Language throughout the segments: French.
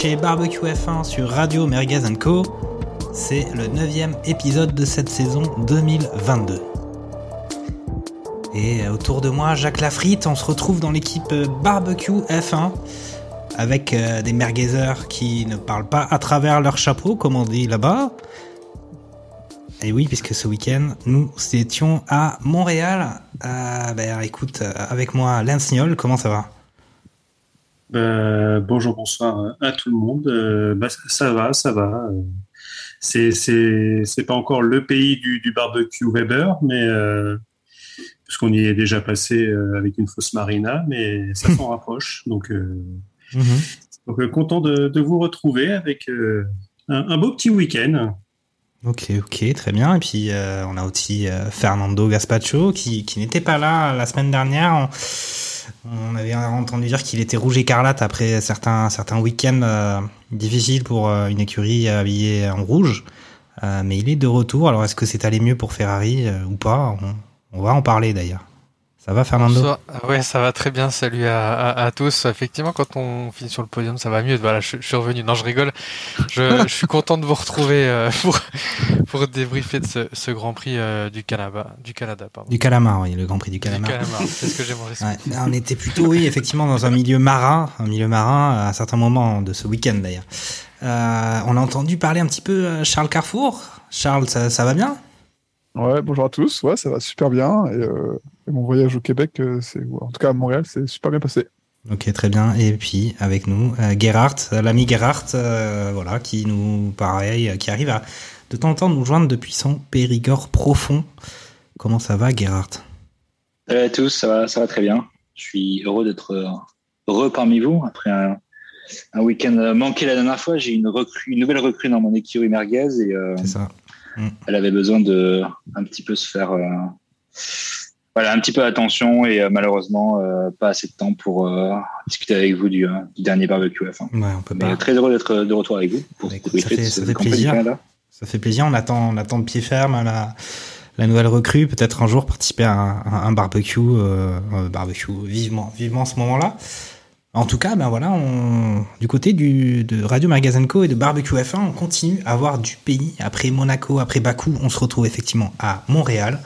chez Barbecue F1 sur Radio Merguez Co. C'est le neuvième épisode de cette saison 2022. Et autour de moi, Jacques Lafritte, on se retrouve dans l'équipe Barbecue F1 avec euh, des merguezers qui ne parlent pas à travers leur chapeau, comme on dit là-bas. Et oui, puisque ce week-end, nous étions à Montréal. Euh, ben, écoute, euh, avec moi, Lance Niol, comment ça va? Euh, bonjour, bonsoir à tout le monde. Euh, bah, ça, va, ça va. Euh, C'est c'est c'est pas encore le pays du, du barbecue Weber, mais euh, puisqu'on y est déjà passé euh, avec une fausse marina, mais ça s'en rapproche. Donc, euh, donc euh, content de, de vous retrouver avec euh, un, un beau petit week-end. Ok, ok, très bien. Et puis euh, on a aussi euh, Fernando Gaspacho qui, qui n'était pas là la semaine dernière. On, on avait entendu dire qu'il était rouge écarlate après certains certains week-ends euh, difficiles pour euh, une écurie habillée en rouge. Euh, mais il est de retour. Alors est-ce que c'est allé mieux pour Ferrari ou pas? On va en parler d'ailleurs. Ça va Fernando Bonsoir. Ouais, ça va très bien. Salut à, à, à tous. Effectivement, quand on finit sur le podium, ça va mieux. Voilà, je, je suis revenu. Non, je rigole. Je, je suis content de vous retrouver euh, pour pour débriefer de ce, ce Grand Prix euh, du Canada, du Canada, pardon. Du Calamar, oui, le Grand Prix du Du Calamar. Calamar. C'est ce que j'ai mangé. Ouais, on était plutôt, oui, effectivement, dans un milieu marin, un milieu marin à un certain moment de ce week-end d'ailleurs. Euh, on a entendu parler un petit peu Charles Carrefour. Charles, ça, ça va bien? Ouais, bonjour à tous. Ouais, ça va super bien. Et, euh, et mon voyage au Québec, euh, c'est, en tout cas à Montréal, c'est super bien passé. Ok, très bien. Et puis avec nous, euh, Gerhardt, euh, l'ami Gerhardt, euh, voilà, qui nous, pareil, qui arrive à de temps en temps nous joindre depuis son Périgord profond. Comment ça va, Gerhardt Salut à tous, ça va, ça va très bien. Je suis heureux d'être heureux parmi vous. Après un, un week-end manqué la dernière fois, j'ai une, recrue, une nouvelle recrue dans mon écurie merguez et euh, C'est ça. elle avait besoin de un petit peu se faire, euh, voilà, un petit peu attention et euh, malheureusement euh, pas assez de temps pour euh, discuter avec vous du, du dernier barbecue F1. Ouais, on peut Mais très heureux d'être de retour avec vous pour Bah, écoute, ça fait- ça fait plaisir. Ça fait plaisir. On attend, on attend de pied ferme la, la nouvelle recrue. Peut-être un jour participer à un, un- un barbecue, barbecue vivement, vivement ce moment-là. En tout cas, ben voilà, on, du côté du, de Radio Magazine Co et de Barbecue F1, on continue à voir du pays. Après Monaco, après Bakou, on se retrouve effectivement à Montréal.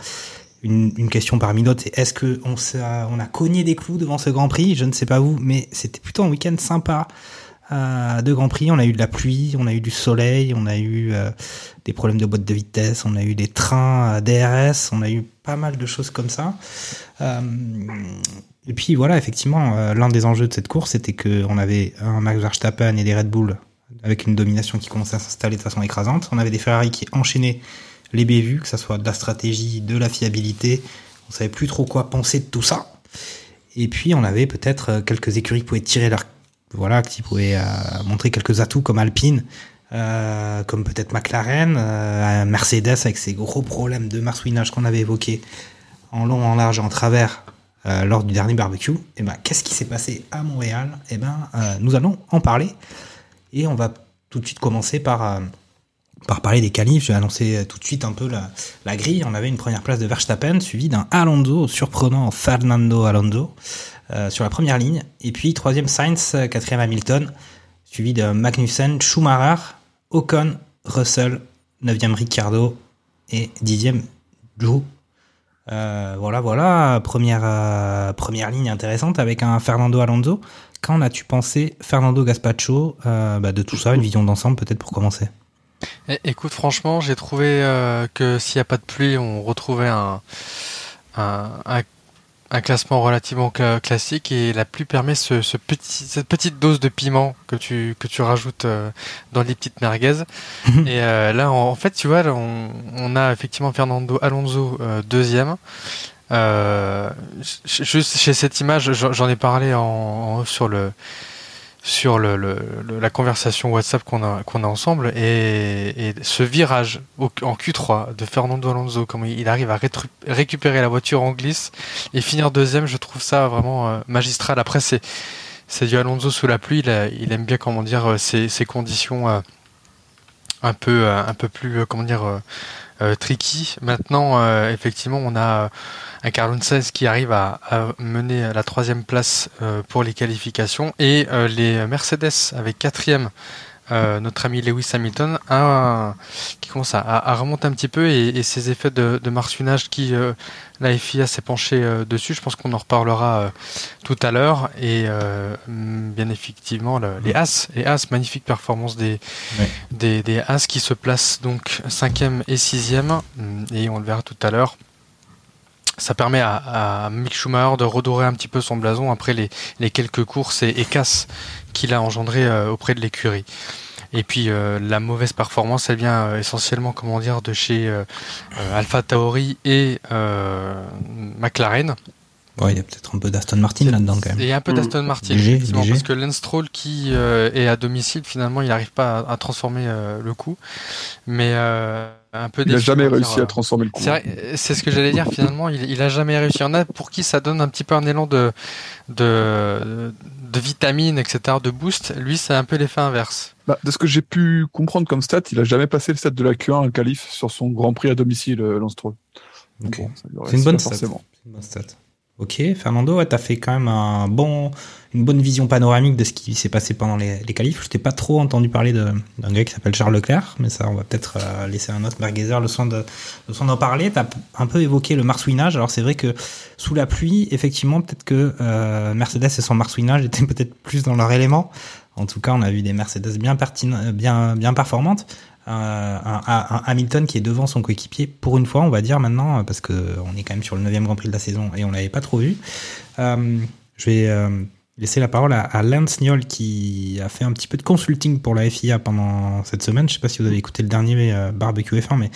Une, une question parmi d'autres, c'est est-ce que on, a cogné des clous devant ce Grand Prix? Je ne sais pas vous, mais c'était plutôt un week-end sympa euh, de Grand Prix. On a eu de la pluie, on a eu du soleil, on a eu euh, des problèmes de boîte de vitesse, on a eu des trains euh, DRS, on a eu pas mal de choses comme ça. Et puis voilà, effectivement, euh, l'un des enjeux de cette course, c'était que on avait un Max Verstappen et des Red Bull avec une domination qui commençait à s'installer de façon écrasante. On avait des Ferrari qui enchaînaient les bévues, que ça soit de la stratégie, de la fiabilité. On savait plus trop quoi penser de tout ça. Et puis on avait peut-être euh, quelques écuries qui pouvaient tirer leur voilà, qui pouvaient euh, montrer quelques atouts comme Alpine, comme peut-être McLaren, Mercedes avec ses gros problèmes de marsouinage qu'on avait évoqués en long, en large en travers euh, lors du dernier barbecue. Et ben, qu'est-ce qui s'est passé à Montréal? Et ben, euh, nous allons en parler et on va tout de suite commencer par euh, par parler des qualifs. Je vais annoncer tout de suite un peu la, grille. On avait une première place de Verstappen suivi d'un Alonso surprenant Fernando Alonso sur la première ligne. Et puis troisième Sainz, quatrième Hamilton, suivi de Magnussen, Schumacher, Ocon, Russell, neuvième Ricciardo et dixième Zhou. Euh, voilà, voilà, première, euh, première ligne intéressante avec un Fernando Alonso. Qu'en as-tu pensé, Fernando Gaspacho, euh, bah, de tout ça, une vision d'ensemble peut-être pour commencer? Eh, Écoute, franchement, j'ai trouvé que s'il n'y a pas de pluie, on retrouvait un, un, un, un classement relativement cla- classique et la pluie permet ce, ce petit, cette petite dose de piment que tu, que tu rajoutes euh, dans les petites merguez. et euh, là, en, en fait, tu vois, là, on, on a effectivement Fernando Alonso euh, deuxième. Euh, juste chez cette image, j'en ai parlé en, sur le sur le, la conversation WhatsApp qu'on a qu'on a ensemble et, ce virage en Q3 de Fernando Alonso, comment il arrive à récupérer la voiture en glisse et finir deuxième, je trouve ça vraiment magistral. Après c'est c'est du Alonso sous la pluie, il, aime bien comment dire ces, ces conditions un peu un peu plus comment dire euh, tricky. Maintenant, euh, effectivement, on a un Carlon 16 qui arrive à, mener la troisième place euh, pour les qualifications et les Mercedes avec quatrième euh, notre ami Lewis Hamilton a, qui commence à, remonter un petit peu et, ces effets de, de qui euh, la FIA s'est penchée euh, dessus, je pense qu'on en reparlera tout à l'heure. Et bien effectivement les As, les As, magnifique performance des, des, des As qui se placent donc cinquième et sixième. Et on le verra tout à l'heure. Ça permet à, Mick Schumacher de redorer un petit peu son blason après les, les quelques courses et, et casses qu'il a engendré auprès de l'écurie. Et puis euh, la mauvaise performance, elle vient euh, essentiellement, comment dire, de chez euh, Alpha Tauri et McLaren. Ouais, il y a peut-être un peu d'Aston Martin là-dedans quand même. Il y a un peu d'Aston Martin, effectivement, parce que Lance Stroll qui est à domicile, finalement, il n'arrive pas à, transformer le coup. Mais un peu il n'a jamais réussi à transformer le coup. C'est ce que j'allais dire, finalement, il, il a jamais réussi. Il y en a pour qui ça donne un petit peu un élan de, de, de vitamines, etc., de boost. Lui, c'est un peu l'effet inverse. Bah, de ce que j'ai pu comprendre comme stat, il a jamais passé le stade de la Q1 en qualif sur son Grand Prix à domicile, euh, Lance c'est une bonne stat. Une bonne stat. Ok, Fernando, tu as fait quand même bon, une bonne vision panoramique de ce qui s'est passé pendant les, les qualifs. Je t'ai pas trop entendu parler d'un gars qui s'appelle Charles Leclerc, mais ça, on va peut-être euh, laisser un autre merguezer le soin d'en parler. Tu as un peu évoqué le marsouinage. Alors c'est vrai que sous la pluie, effectivement, peut-être que euh, Mercedes et son marsouinage étaient peut-être plus dans leur élément. En tout cas, on a vu des Mercedes bien bien, bien performantes. Euh, un, Hamilton qui est devant son coéquipier pour une fois, on va dire maintenant, parce que on est quand même sur le 9 Grand Prix de la saison et on l'avait pas trop vu. Euh, je vais euh, laisser la parole à, Lance Niol qui a fait un petit peu de consulting pour la FIA pendant cette semaine. Je sais pas si vous avez écouté le dernier barbecue F1, mais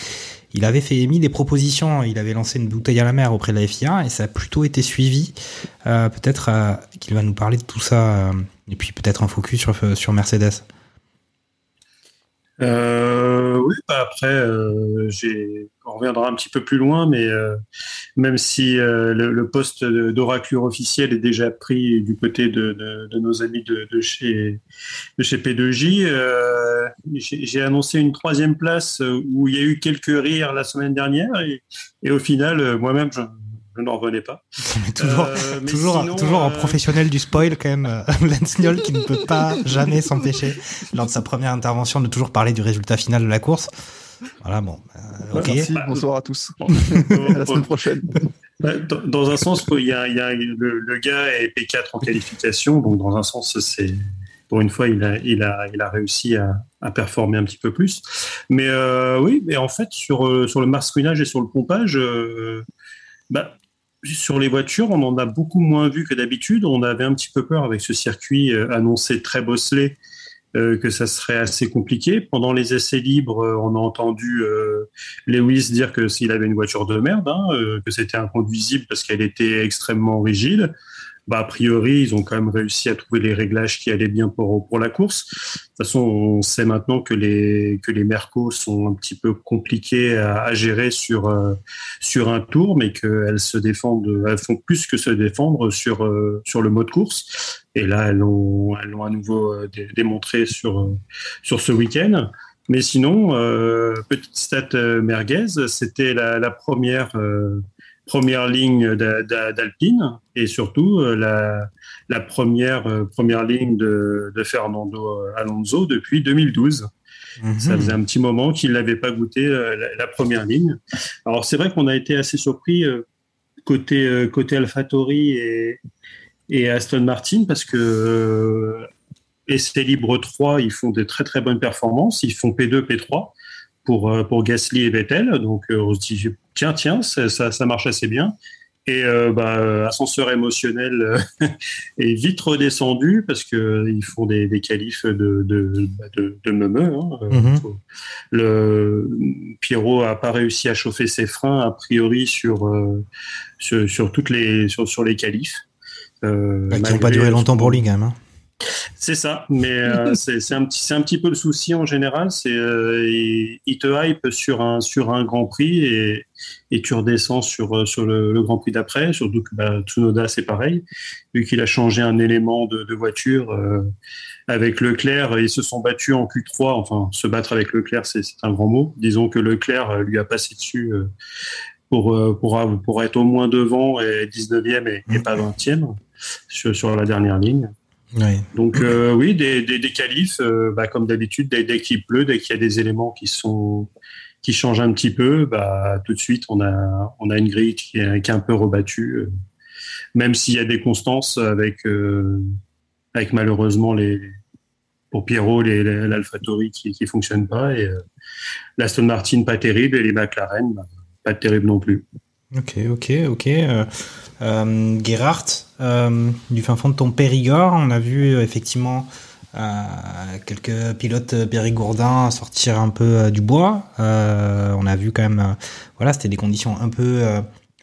il avait fait émis des propositions. Il avait lancé une bouteille à la mer auprès de la FIA et ça a plutôt été suivi. peut-être qu'il va nous parler de tout ça et puis peut-être un focus sur, sur Mercedes. Euh, oui, bah après, euh, on reviendra un petit peu plus loin, mais euh, même si euh, le, poste d'oraclure officiel est déjà pris du côté de, de, de nos amis de, de, chez, de chez P2J, euh, j'ai annoncé une troisième place où il y a eu quelques rires la semaine dernière, et, et au final, moi-même, je, n'en revenais pas. toujours, euh, toujours, toujours un euh, professionnel du spoil quand même, euh, Lance Niol qui ne peut pas jamais s'empêcher lors de sa première intervention de toujours parler du résultat final de la course. Voilà, bon, ok. Merci, bonsoir à tous. à la semaine prochaine. Dans, un sens, il y a, il y a le, gars est P4 en qualification, donc dans un sens, c'est pour une fois, il a, il a, il a réussi à, à performer un petit peu plus. Mais oui, mais en fait, sur, sur le marsouinage et sur le pompage, bah, sur les voitures, on en a beaucoup moins vu que d'habitude. On avait un petit peu peur avec ce circuit euh, annoncé très bosselé euh, que ça serait assez compliqué. Pendant les essais libres, euh, on a entendu Lewis dire que s'il avait une voiture de merde, hein, que c'était inconduisible parce qu'elle était extrêmement rigide bah, a priori, ils ont quand même réussi à trouver les réglages qui allaient bien pour, pour la course. De toute façon, on sait maintenant que les, que les Mercos sont un petit peu compliqués à, à gérer sur, euh, sur un tour, mais qu'elles se défendent, elles font plus que se défendre sur, euh, sur le mode course. Et là, elles l'ont elles à nouveau euh, démontré sur, sur ce week-end. Mais sinon, euh, petite stat merguez, c'était la, la première première ligne d'Alpine et surtout euh, la, la première, euh, première ligne de, de, Fernando Alonso depuis 2012. Mhm. Ça faisait un petit moment qu'il n'avait pas goûté euh, la, première ligne. Alors c'est vrai qu'on a été assez surpris côté, côté AlphaTauri et, et Aston Martin parce que essai libre 3, ils font des très très bonnes performances. Ils font P2, P3 pour, pour Gasly et Vettel. Donc on se dit tiens, tiens, ça, ça, marche assez bien. Et euh, bah, ascenseur émotionnel euh, est vite redescendu parce que ils font des, des qualifs de de de, de meumeux, hein. Mhm. Le Pierrot a pas réussi à chauffer ses freins a priori sur euh, sur, sur toutes les sur sur les qualifs. Euh, Bah, qui n'ont pas duré longtemps pour lui quand même. hein. C'est ça, mais euh, c'est un petit c'est un petit peu le souci en général. C'est euh, il, il te hype sur un sur un Grand Prix et et tu redescends sur euh, sur le, le Grand Prix d'après. Surtout que bah, Tsunoda c'est pareil, vu qu'il a changé un élément de, de voiture euh, avec Leclerc, ils se sont battus en Q3. Enfin, se battre avec Leclerc c'est un grand mot. Disons que Leclerc lui a passé dessus. pour, pour, av- pour être au moins devant et 19e et, et pas 20e sur, sur la dernière ligne. Donc euh, oui, des, des, qualifs, euh, bah, comme d'habitude, dès, dès qu'il pleut, dès qu'il y a des éléments qui sont qui changent un petit peu, bah, tout de suite on a on a une grille qui est, un peu rebattue, euh, même s'il y a des constances avec avec malheureusement les pour Pierrot l'AlphaTauri qui qui fonctionne pas et l'Aston Martin pas terrible et les McLaren bah, pas terrible non plus. Ok, ok, ok. Euh, euh, Gerhardt, euh, du fin fond de ton Périgord, on a vu euh, effectivement euh, quelques pilotes périgourdins sortir un peu euh, du bois. On a vu quand même, voilà, c'était des conditions un peu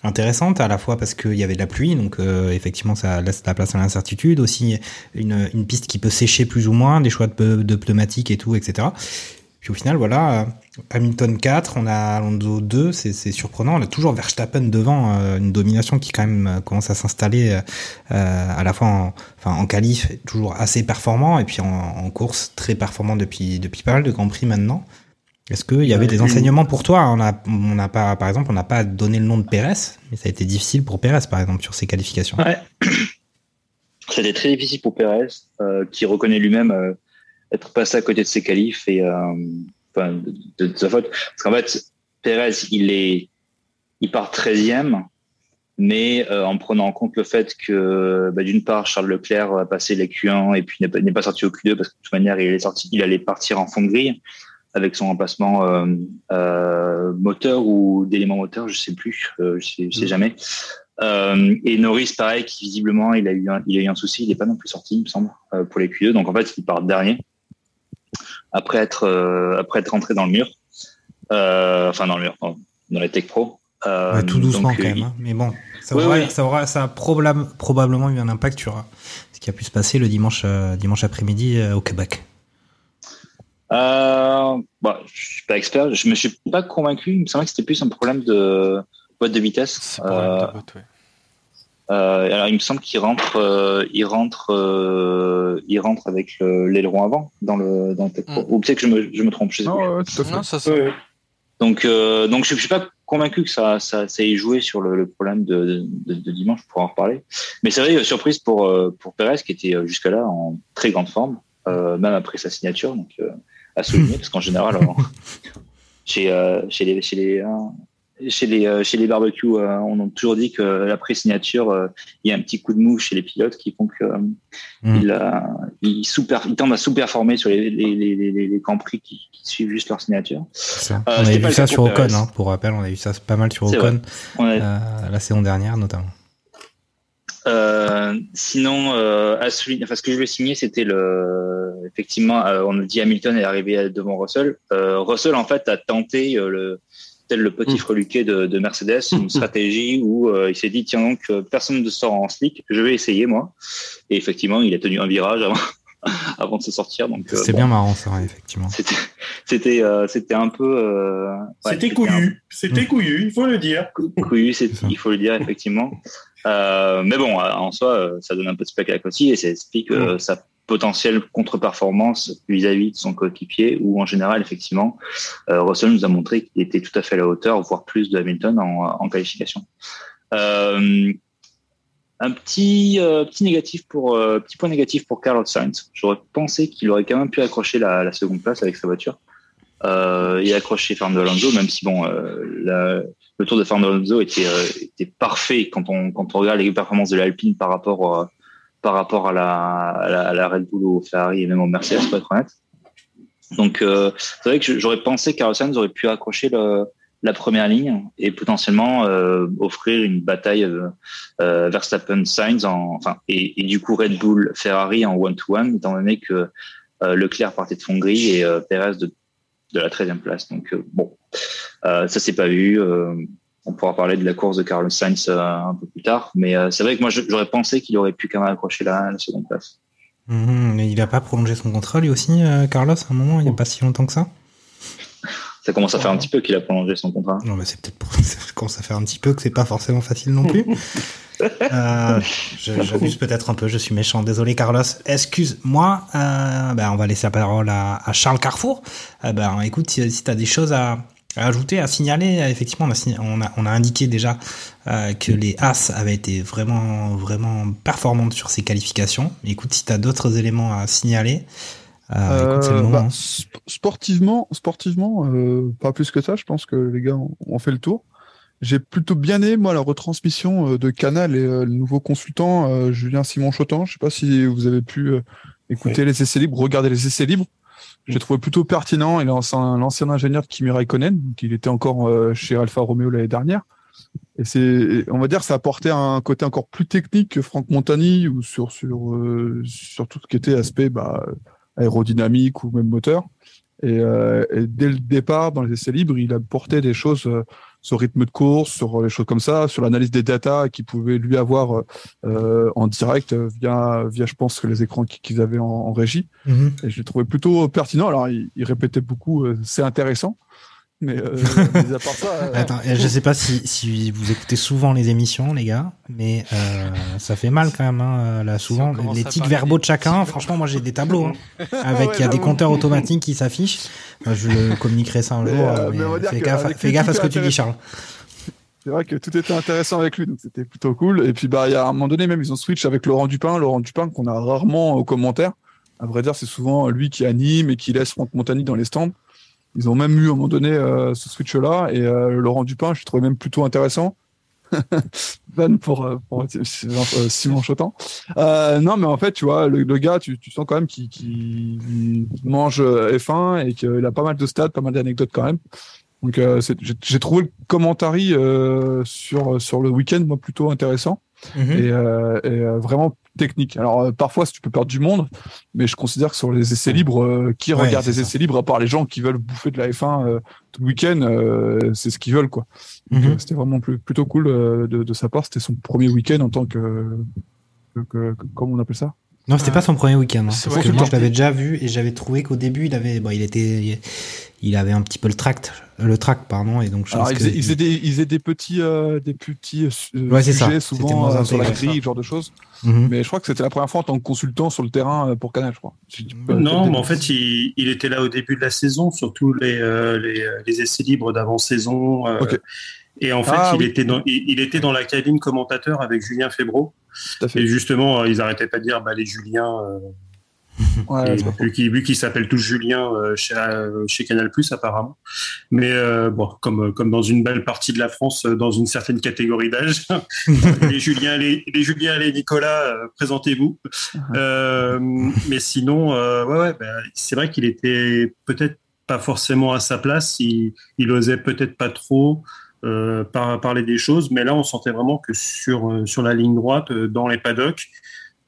intéressantes, à la fois parce qu'il y avait de la pluie, donc euh, effectivement ça laisse la place à l'incertitude. Aussi une, une piste qui peut sécher plus ou moins, des choix de, de pneumatiques et tout, etc. Puis au final, voilà, euh, Hamilton 4, on a Alonso 2, c'est surprenant. On a toujours Verstappen devant, euh, une domination qui quand même euh, commence à s'installer euh, euh, à la fois en, enfin, en qualif, toujours assez performant, et puis en, en course très performant depuis, depuis pas mal de Grands Prix maintenant. Est-ce qu'il y avait des enseignements pour toi? On a, on n'a pas, par exemple, on n'a pas donné le nom de Pérez, mais ça a été difficile pour Pérez, par exemple, sur ses qualifications. Ouais. C'était très difficile pour Perez, euh, qui reconnaît lui-même euh, être passé à côté de ses qualifs et euh, enfin, de, de- de sa faute. Parce qu'en fait, Perez, il est, il part 13e, mais euh, en prenant en compte le fait que, bah, d'une part, Charles Leclerc a passé les Q1 et puis n'est pas, sorti au Q2 parce que de toute manière, il est sorti, il allait partir en fond de grille avec son remplacement euh, euh, moteur ou d'éléments moteurs, je sais plus, euh, je sais, je sais jamais. Euh, et Norris, pareil, qui visiblement il a eu un, il a eu un souci, il n'est pas non plus sorti, il me semble, pour les Q2. Donc en fait, il part dernier après être euh, après être rentré dans le mur, euh, enfin dans le mur, pardon, dans les Tech Pro. Euh, Ouais, tout doucement donc, quand euh, même, hein. mais bon, ça, Oui, aura, oui. ça aura, ça a probable- probablement eu un impact sur ce qui a pu se passer le dimanche, euh, dimanche après-midi euh, au Québec. Euh, bah, je suis pas expert, je me suis pas convaincu. Il me semblait que c'était plus un problème de boîte de vitesse. C'est problème Euh, de boîte, ouais. Euh, alors il me semble qu'il rentre, euh, il rentre, euh, il rentre avec le- l'aileron avant dans le dans le Tech Pro. Mm. Ou peut-être que je me, je me trompe. Je sais plus. Non, ouais, tout à fait. Non, ça, c'est- Donc, euh, donc je, je suis pas convaincu que ça, ça, ça ait joué sur le, le problème de, de, de dimanche. Pour en reparler. Mais c'est vrai, surprise pour pour Perez qui était euh, jusque-là en très grande forme, euh, même après sa signature. Donc, euh, à souligner parce qu'en général, chez euh, chez les chez les euh, chez les euh, chez les barbecues, euh, on a toujours dit que après signature, euh, il y a un petit coup de mou chez les pilotes qui font que euh, Mm. ils, ils, sous-per- ils tendent à sous-performer sur les les les les, grands prix qui, qui suivent juste leur signature. Ça. Euh, on pas vu ça sur pour Ocon, hein, pour rappel, on a vu ça pas mal sur Ocon On a- euh, la saison dernière notamment. Euh, sinon, euh, à souligner- enfin, ce que je voulais signer, c'était le, effectivement, euh, on a dit Hamilton est arrivé devant Russell. Russell, en fait, a tenté le, tel le petit freluquet de, de Mercedes, une stratégie où euh, il s'est dit tiens donc euh, personne ne sort en slick, je vais essayer moi. Et effectivement, il a tenu un virage avant, avant de se sortir. Donc euh, C'est bon, bien marrant ça, effectivement. C'était, c'était, euh, c'était un peu. euh, ouais, C'était un- couillu, c'était couillu, il faut le dire. couillu, c'est, il faut le dire effectivement. Euh, mais bon, en soi, ça donne un peu de spectacle aussi et ça explique sa potentielle contre-performance vis-à-vis de son coéquipier où en général, effectivement, euh, Russell nous a montré qu'il était tout à fait à la hauteur, voire plus de Hamilton en, qualification. Euh, un petit euh, petit négatif pour petit point négatif pour Carlos Sainz. J'aurais pensé qu'il aurait quand même pu accrocher la, seconde place avec sa voiture et accrocher Fernando Alonso, même si bon, le tour de Fernando Alonso était était parfait quand on quand on regarde les performances de l'Alpine par rapport par rapport à la, à la Red Bull au Ferrari et même au Mercedes pour être honnête. Donc euh, c'est vrai que j'aurais pensé Sainz aurait pu accrocher la première ligne et potentiellement euh, offrir une bataille euh, euh Verstappen Sainz en enfin et, du coup Red Bull Ferrari en one to one étant donné que euh, Leclerc partait de Hongrie et Perez de, de la 13e place donc bon ça s'est pas vu on pourra parler de la course de Carlos Sainz un peu plus tard mais c'est vrai que moi j'aurais pensé qu'il aurait pu quand même accrocher la, la seconde place mmh, mais il a pas prolongé son contrat lui aussi Carlos à un moment il n'y a pas si longtemps que ça? Ça commence à faire un petit peu qu'il a prolongé son contrat. Non, mais c'est peut-être pour... ça commence à faire un petit peu que c'est pas forcément facile non plus. euh, J'abuse peut-être un peu, je suis méchant. Désolé, Carlos. Excuse-moi. Euh, ben, on va laisser la parole à, à Charles Carrefour. Euh, ben, écoute, si, si tu as des choses à, à, ajouter, à signaler, effectivement, on a, on a, on a indiqué déjà euh, que les As avaient été vraiment, vraiment performantes sur ces qualifications. Écoute, si tu as d'autres éléments à signaler, euh, euh, bah, sportivement, sportivement, euh, pas plus que ça. Je pense que les gars ont, fait le tour. J'ai plutôt bien aimé moi la retransmission de Canal et le nouveau consultant Julien Simon Chotan. Je sais pas si vous avez pu écouter les essais libres, regarder les essais libres. J'ai trouvé plutôt pertinent. Il est l'ancien ingénieur de Kimi Raikkonen, qui était encore chez Alfa Romeo l'année dernière. Et c'est, on va dire, ça apportait un côté encore plus technique que Franck Montani ou sur sur sur tout ce qui était aspect bah, aérodynamique ou même moteur. Et, euh, et, dès le départ, dans les essais libres, il a porté des choses euh, sur rythme de course, sur les choses comme ça, sur l'analyse des datas qu'il pouvait lui avoir euh, en direct via, via, je pense, que les écrans qu'ils avaient en, régie. Mhm. Et je l'ai trouvé plutôt pertinent. Alors, il, il répétait beaucoup, c'est intéressant. Mais euh, à part ça. Euh, Attends, je sais pas si, si vous écoutez souvent les émissions, les gars, mais euh, ça fait mal quand même. Hein, là, souvent, les tics verbaux de chacun. Franchement, moi j'ai des tableaux hein, avec il y a des compteurs automatiques qui s'affichent. je communiquerai ça un jour. Mais, fais, gaffe, fais gaffe à ce que tu dis, Charles. C'est vrai que tout était intéressant avec lui, donc c'était plutôt cool. Et puis bah, il y a un moment donné même ils ont switch avec Laurent Dupin, Laurent Dupin qu'on a rarement aux commentaires. À vrai dire, c'est souvent lui qui anime et qui laisse Franck Montagny dans les stands. Ils ont même eu à un moment donné euh, ce switch-là et euh, Laurent Dupin, je trouvais même plutôt intéressant. Van pour, euh, pour Simon Chotan. non, mais en fait, tu vois, le, gars, tu, tu sens quand même qu'il mange F1 et qu'il a pas mal de stats, pas mal d'anecdotes quand même. Donc, j'ai trouvé le commentaire sur sur le week-end moi plutôt intéressant mhm. et, et vraiment technique. Alors euh, parfois, tu peux perdre du monde, mais je considère que sur les essais libres, euh, qui regarde les essais libres à part les gens qui veulent bouffer de la F1 euh, tout le week-end, c'est ce qu'ils veulent quoi. Mhm. C'était vraiment plutôt cool de, de, sa part. C'était son premier week-end en tant que, que, comment on appelle ça non, c'était pas son premier week-end. Hein, parce que moi, je l'avais déjà vu et j'avais trouvé qu'au début, il avait, bon, il était, il avait un petit peu le tract, le tract, pardon, et donc je Alors, ils, faisaient des, ils des petits, euh, des petits euh, ouais, sujets ça. souvent euh, sur la grille, genre de choses. Mhm. Mais je crois que c'était la première fois en tant que consultant sur le terrain euh, pour Canal, je crois. non, mais en fait, il, il, était là au début de la saison, surtout les, euh, les, les, essais libres d'avant-saison. Okay. Et en fait, ah il, était dans, il, était dans la cabine commentateur avec Julien Febro. Et justement, ils arrêtaient pas de dire, bah, les Juliens, vu qu'il qu s'appelle tous Julien euh, chez, euh, chez Canal Plus apparemment. Mais euh, bon, comme comme dans une belle partie de la France, dans une certaine catégorie d'âge, les Julien, les, les Julien, les Nicolas, présentez-vous. Uh-huh. mais sinon, ouais, ouais bah, c'est vrai qu'il était peut-être pas forcément à sa place. Il, il osait peut-être pas trop. Parler des choses, mais là on sentait vraiment que sur sur la ligne droite, dans les paddocks,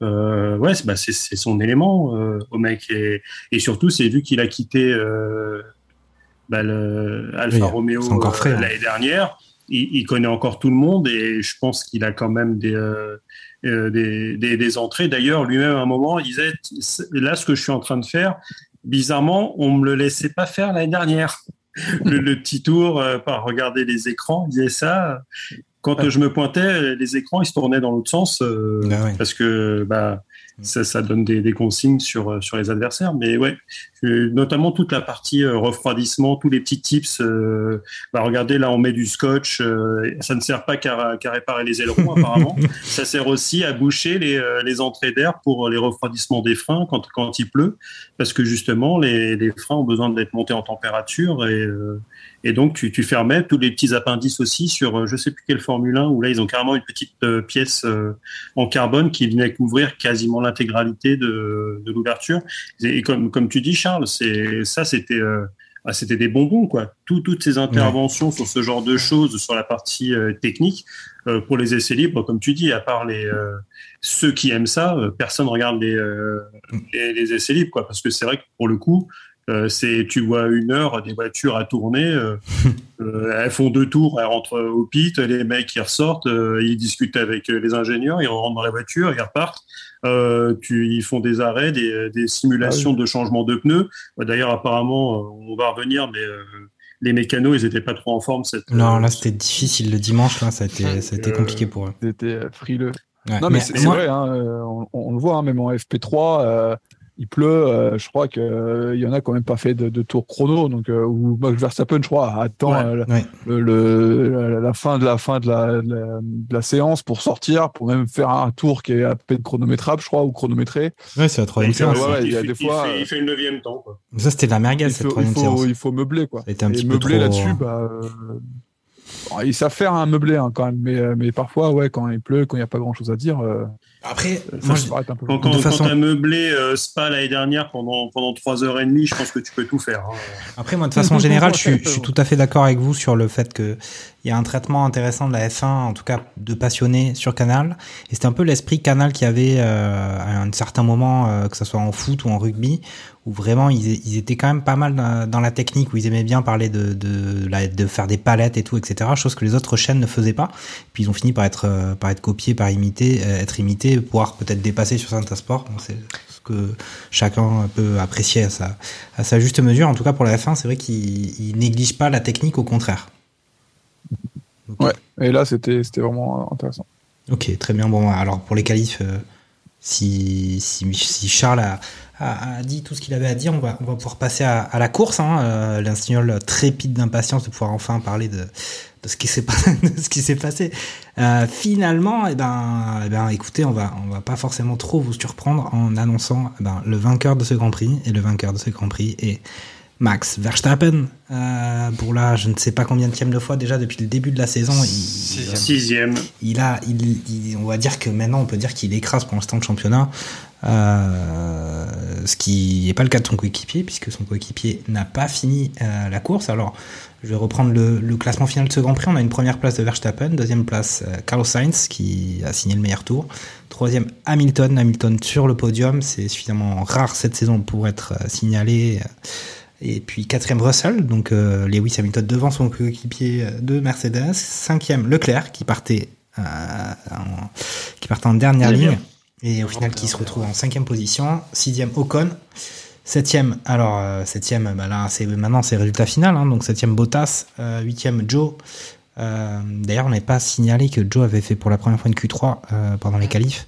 euh, ouais, bah c'est son élément euh, au mec et, et surtout c'est vu qu'il a quitté euh, bah, le Alfa Romeo euh, hein. l'année dernière, il, il, connaît encore tout le monde et je pense qu'il a quand même des des, des, des, entrées. D'ailleurs, lui-même à un moment, il disait là ce que je suis en train de faire, bizarrement, on me le laissait pas faire l'année dernière. le, le, petit tour par regarder les écrans, il disait ça quand je me pointais, les écrans ils se tournaient dans l'autre sens euh, ah parce que bah ça, ça donne des, des, consignes sur euh, sur les adversaires. Mais ouais, notamment toute la partie euh, refroidissement, tous les petits tips. Euh, bah regardez, là on met du scotch. ça ne sert pas qu'à réparer les ailerons apparemment. ça sert aussi à boucher les, les entrées d'air pour les refroidissements des freins quand quand il pleut, parce que justement les, les freins ont besoin d'être montés en température et et donc, tu, tu fermais tous les petits appendices aussi sur, euh, je sais plus quelle Formule 1, où là, ils ont carrément une petite euh, pièce euh, en carbone qui venait couvrir quasiment l'intégralité de, de l'ouverture. Et comme, comme tu dis, Charles, c'est ça, c'était ah, c'était des bonbons, quoi. Tout, toutes ces interventions sur ce genre de choses, sur la partie euh, technique, euh, pour les essais libres, comme tu dis, à part les euh, ceux qui aiment ça, personne regarde les, les, les, essais libres, quoi. Parce que c'est vrai que pour le coup, euh, c'est tu vois une heure des voitures à tourner, euh, euh, elles font deux tours, elles rentrent au pit, les mecs ils ressortent, ils discutent avec les ingénieurs, ils rentrent dans la voiture, ils repartent. Tu, ils font des arrêts, des, des simulations Ah de changement de pneus. D'ailleurs, apparemment, on va revenir, mais les mécanos, ils étaient pas trop en forme. Cette, non, là, c'était difficile le dimanche. Là, ça a été, ça a été compliqué pour eux. C'était frileux. Ouais, non, mais, mais c'est moi- vrai, hein, euh, on, on le voit, hein, même en FP3, euh, il pleut. euh, je crois qu'il y en a quand même pas fait de, de tour chrono. Donc, euh, ou Max Verstappen, je crois, attend Ouais. euh, Ouais. le, le- la, fin de la fin de la, de la, de la séance pour sortir, pour même faire un tour qui est à peine chronométrable, je crois, ou chronométré. Ouais, c'est la troisième il, fait, séance. ouais, il il y a fait- des il fois, fait- euh, il fait le neuvième temps. Quoi. Ça, c'était de la merguez, Il cette faut, il, troisième séance. faut, il faut meubler, quoi. Et petit peu meubler trop- là-dessus, bah, euh, bon, ils savent faire un meubler hein, quand même, mais, euh, mais parfois, ouais, quand il pleut, quand il n'y a pas grand-chose à dire, euh, Après, ça moi, se je- paraît un peu. Quand, quand, De façon- quand t'as meublé euh, Spa l'année dernière pendant pendant trois heures et demie, je pense que tu peux tout faire. hein. Après, moi, de façon générale, je suis, je suis tout à fait d'accord avec vous sur le fait qu'il y a un traitement intéressant de la F1, en tout cas de passionnés sur Canal. Et c'était un peu l'esprit Canal qui avait euh, à un certain moment, euh, que ce soit en foot ou en rugby, où vraiment ils, ils étaient quand même pas mal dans, dans la technique, où ils aimaient bien parler de, de, la- de faire des palettes et tout, etc. Chose que les autres chaînes ne faisaient pas. Puis ils ont fini par être, euh, par être copiés, par imiter, euh, être imités, pouvoir peut-être dépasser sur certains sports. Bon, c'est ce que chacun peut apprécier à sa, à sa juste mesure. En tout cas, pour la F1, c'est vrai qu'ils ils négligent pas la technique, au contraire. Ouais. Et là, c'était vraiment intéressant. Ok, très bien. Bon, alors pour les qualifs, euh, si, si, si Charles a, a, a dit tout ce qu'il avait à dire, on va, on va pouvoir passer à, à la course. Hein. Euh, trépide d'impatience de pouvoir enfin parler de, de ce qui s'est pas- de ce qui s'est passé. Euh, finalement, eh ben, eh ben, écoutez, on va, on va pas forcément trop vous surprendre en annonçant eh ben, le vainqueur de ce Grand Prix. Et le vainqueur de ce Grand Prix est Max Verstappen. Euh, pour là, je ne sais pas combien de de fois déjà depuis le début de la saison. Il, Sixième. Sixième. il a, il, il- on va dire que maintenant on peut dire qu'il écrase pour l'instant le championnat, euh, ce qui n'est pas le cas de son coéquipier puisque son coéquipier n'a pas fini euh, la course. Alors, je vais reprendre le, le classement final de ce Grand Prix. On a une première place de Verstappen, deuxième place euh, Carlos Sainz qui a signé le meilleur tour, troisième Hamilton, Hamilton sur le podium, c'est suffisamment rare cette saison pour être euh, signalé. Et puis quatrième Russell, donc euh, Lewis Hamilton devant son coéquipier de Mercedes. Cinquième Leclerc qui partait, euh, en, qui partait en dernière bien. ligne et au final qui se retrouve en cinquième position. Sixième Ocon. Septième, alors euh, septième, bah là c'est maintenant c'est résultat final, hein, donc septième Bottas, euh, huitième Joe. Euh, D'ailleurs on n'avait pas signalé que Joe avait fait pour la première fois une Q3 euh, pendant les qualifs,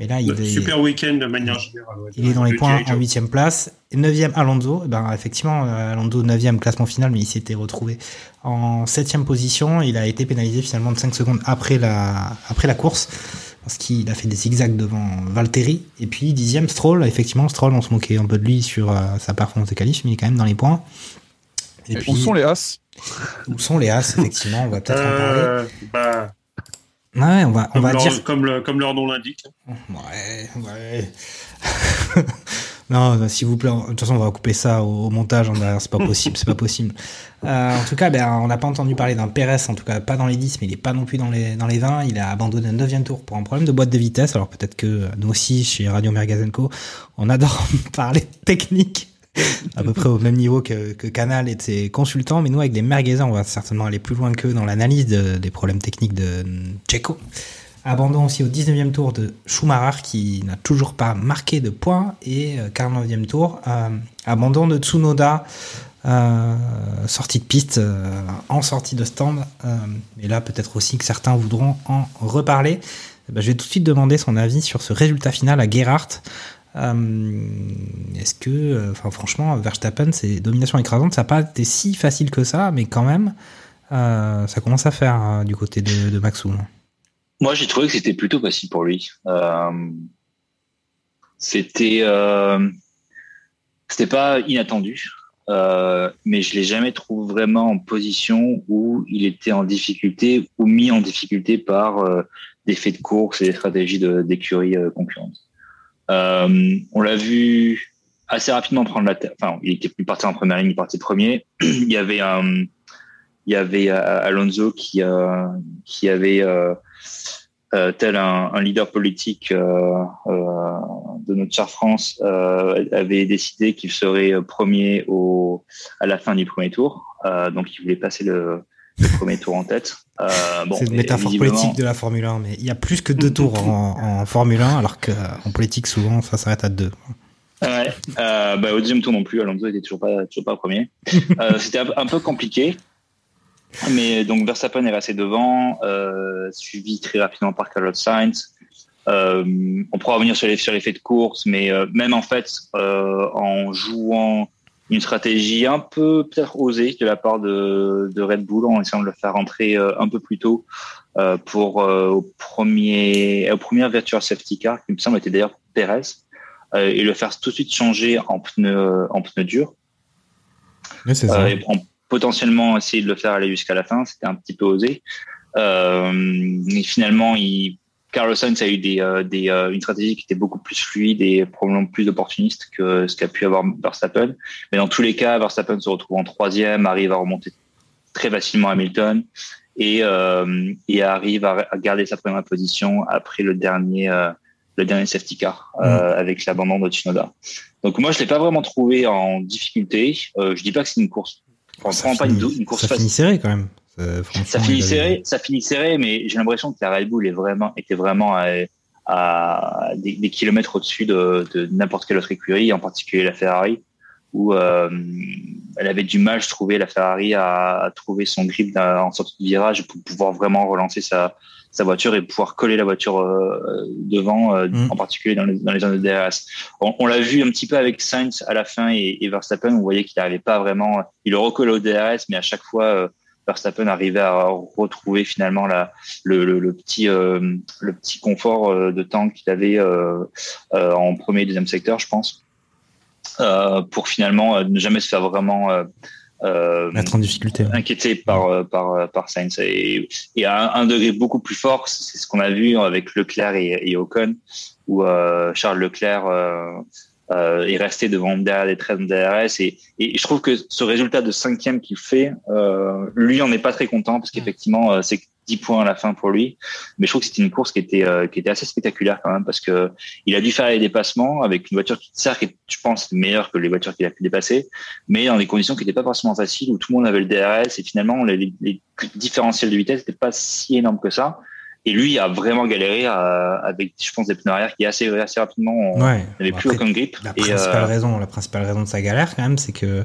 mais là il est, Super week-end de manière générale. ouais. il est dans les points en huitième place. Et Neuvième Alonso. Eh Ben effectivement, euh, Alonso neuvième classement final, mais il s'était retrouvé en septième position. Il a été pénalisé finalement de 5 secondes après la après la course parce qu'il a fait des zigzags devant Valtteri. Et puis dixième Stroll. Effectivement, Stroll, on se moquait un peu de lui sur euh, sa performance de qualif, mais il est quand même dans les points. Et puis Où sont les As? Où sont les As Effectivement, on va peut-être en parler. Euh, bah, Ouais, on va on va leur, dire comme, le- comme leur nom l'indique. Ouais, ouais. non, bah, s'il vous plaît, de toute façon, on va couper ça au, au montage. en derrière, C'est pas possible, c'est pas possible. Euh, en tout cas, ben, on n'a pas entendu parler d'un Pérez, en tout cas pas dans les 10, mais il est pas non plus dans les, dans les 20. Il a abandonné le 9 tour pour un problème de boîte de vitesse. Alors peut-être que nous aussi, chez Radio Mergazenco, on adore parler technique. à peu près au même niveau que, que Canal et ses consultants, mais nous avec des merguezins, on va certainement aller plus loin qu'eux dans l'analyse de- des problèmes techniques de Checo. Abandon aussi au 19e tour de Schumacher qui n'a toujours pas marqué de points et euh, 49e tour. euh, abandon de Tsunoda, euh, sortie de piste euh, en sortie de stand. euh, et là peut-être aussi que certains voudront en reparler. Eh ben, je vais tout de suite demander son avis sur ce résultat final à Gerhardt. Euh, Est-ce que, enfin franchement, Verstappen, c'est domination écrasante, ça n'a pas été si facile que ça, mais quand même, euh, ça commence à faire euh, du côté de, de Maxou. Moi, j'ai trouvé que c'était plutôt facile pour lui. C'était, c'était pas inattendu, mais je l'ai jamais trouvé vraiment en position où il était en difficulté ou mis en difficulté par des faits de course et des stratégies de- d'écurie euh, concurrentes. Euh, on l'a vu assez rapidement prendre la tête. Enfin, il était plus parti en première ligne, il partait premier. il y avait un, il y avait Alonso qui qui avait euh, tel un, leader politique euh, euh, de notre chère France avait décidé qu'il serait premier au, à la fin du premier tour. donc il voulait passer le premier tour en tête. bon, c'est une métaphore politique de la Formule 1, mais il y a plus que deux tours en, en Formule 1, alors qu'en politique, souvent, ça s'arrête à deux. Ouais, euh, bah, au deuxième tour non plus, Alonso était toujours pas, toujours pas premier. euh, C'était un, peu compliqué. Mais donc Verstappen est resté devant, euh, suivi très rapidement par Carlos Sainz. Euh, on pourra revenir sur les sur l'effet de course, mais euh, même en fait, euh, en jouant une stratégie un peu peut-être osée de la part de, de, Red Bull, en essayant de le faire rentrer euh, un peu plus tôt euh, pour au premier au premier virtual safety car, qui me semble était d'ailleurs Perez, et le faire tout de suite changer en pneu en pneu dur. Oui, c'est ça potentiellement essayer de le faire aller jusqu'à la fin. C'était un petit peu osé. Euh, et finalement, il, Carlos Sainz a eu des, euh, des, euh, une stratégie qui était beaucoup plus fluide et probablement plus opportuniste que ce qu'a pu avoir Verstappen. Mais dans tous les cas, Verstappen se retrouve en troisième, arrive à remonter très facilement Hamilton et, euh, et arrive à, garder sa première position après le dernier, euh, le dernier safety car mm. avec l'abandon de Tsunoda. Donc moi, je l'ai pas vraiment trouvé en difficulté. je dis pas que c'est une course ça pas une, course ça finit serré quand même. Ça finit serré, ça finit serré, mais j'ai l'impression que la Red Bull est vraiment, était vraiment à, des, kilomètres au-dessus de, n'importe quelle autre écurie, en particulier la Ferrari, où euh, elle avait du mal, je trouvais, la Ferrari à, trouver son grip en sortie de virage pour pouvoir vraiment relancer sa, sa voiture et pouvoir coller la voiture euh, devant, euh, mm. en particulier dans les, dans les zones de DRS. On, on l'a vu un petit peu avec Sainz à la fin et, et Verstappen, vous voyez qu'il n'arrivait pas vraiment, il le recollait au DRS, mais à chaque fois, euh, Verstappen arrivait à retrouver finalement la, le, le, le petit, euh, le petit confort de temps qu'il avait en premier et deuxième secteur, je pense, pour finalement ne jamais se faire vraiment euh, mettre en difficulté. Inquiété par euh, par euh, par Sainz et, et à un, degré beaucoup plus fort, c'est ce qu'on a vu avec Leclerc et, et Ocon, où euh, Charles Leclerc euh, est resté devant derrière les 13 DRS et, et je trouve que ce résultat de cinquième qu'il fait, lui, on n'est pas très content parce qu'effectivement, c'est 10 points à la fin pour lui. Mais je trouve que c'était une course qui était, euh, qui était assez spectaculaire quand même parce que il a dû faire les dépassements avec une voiture qui, certes, je pense, meilleure que les voitures qu'il a pu dépasser, mais dans des conditions qui n'étaient pas forcément faciles où tout le monde avait le DRS et finalement les, les différentiels de vitesse n'étaient pas si énormes que ça. Et lui a vraiment galéré à, avec, je pense, des pneus arrière qui assez, assez rapidement, on n'avait plus aucun grip. La principale, euh, raison, la principale raison de sa galère, quand même, c'est que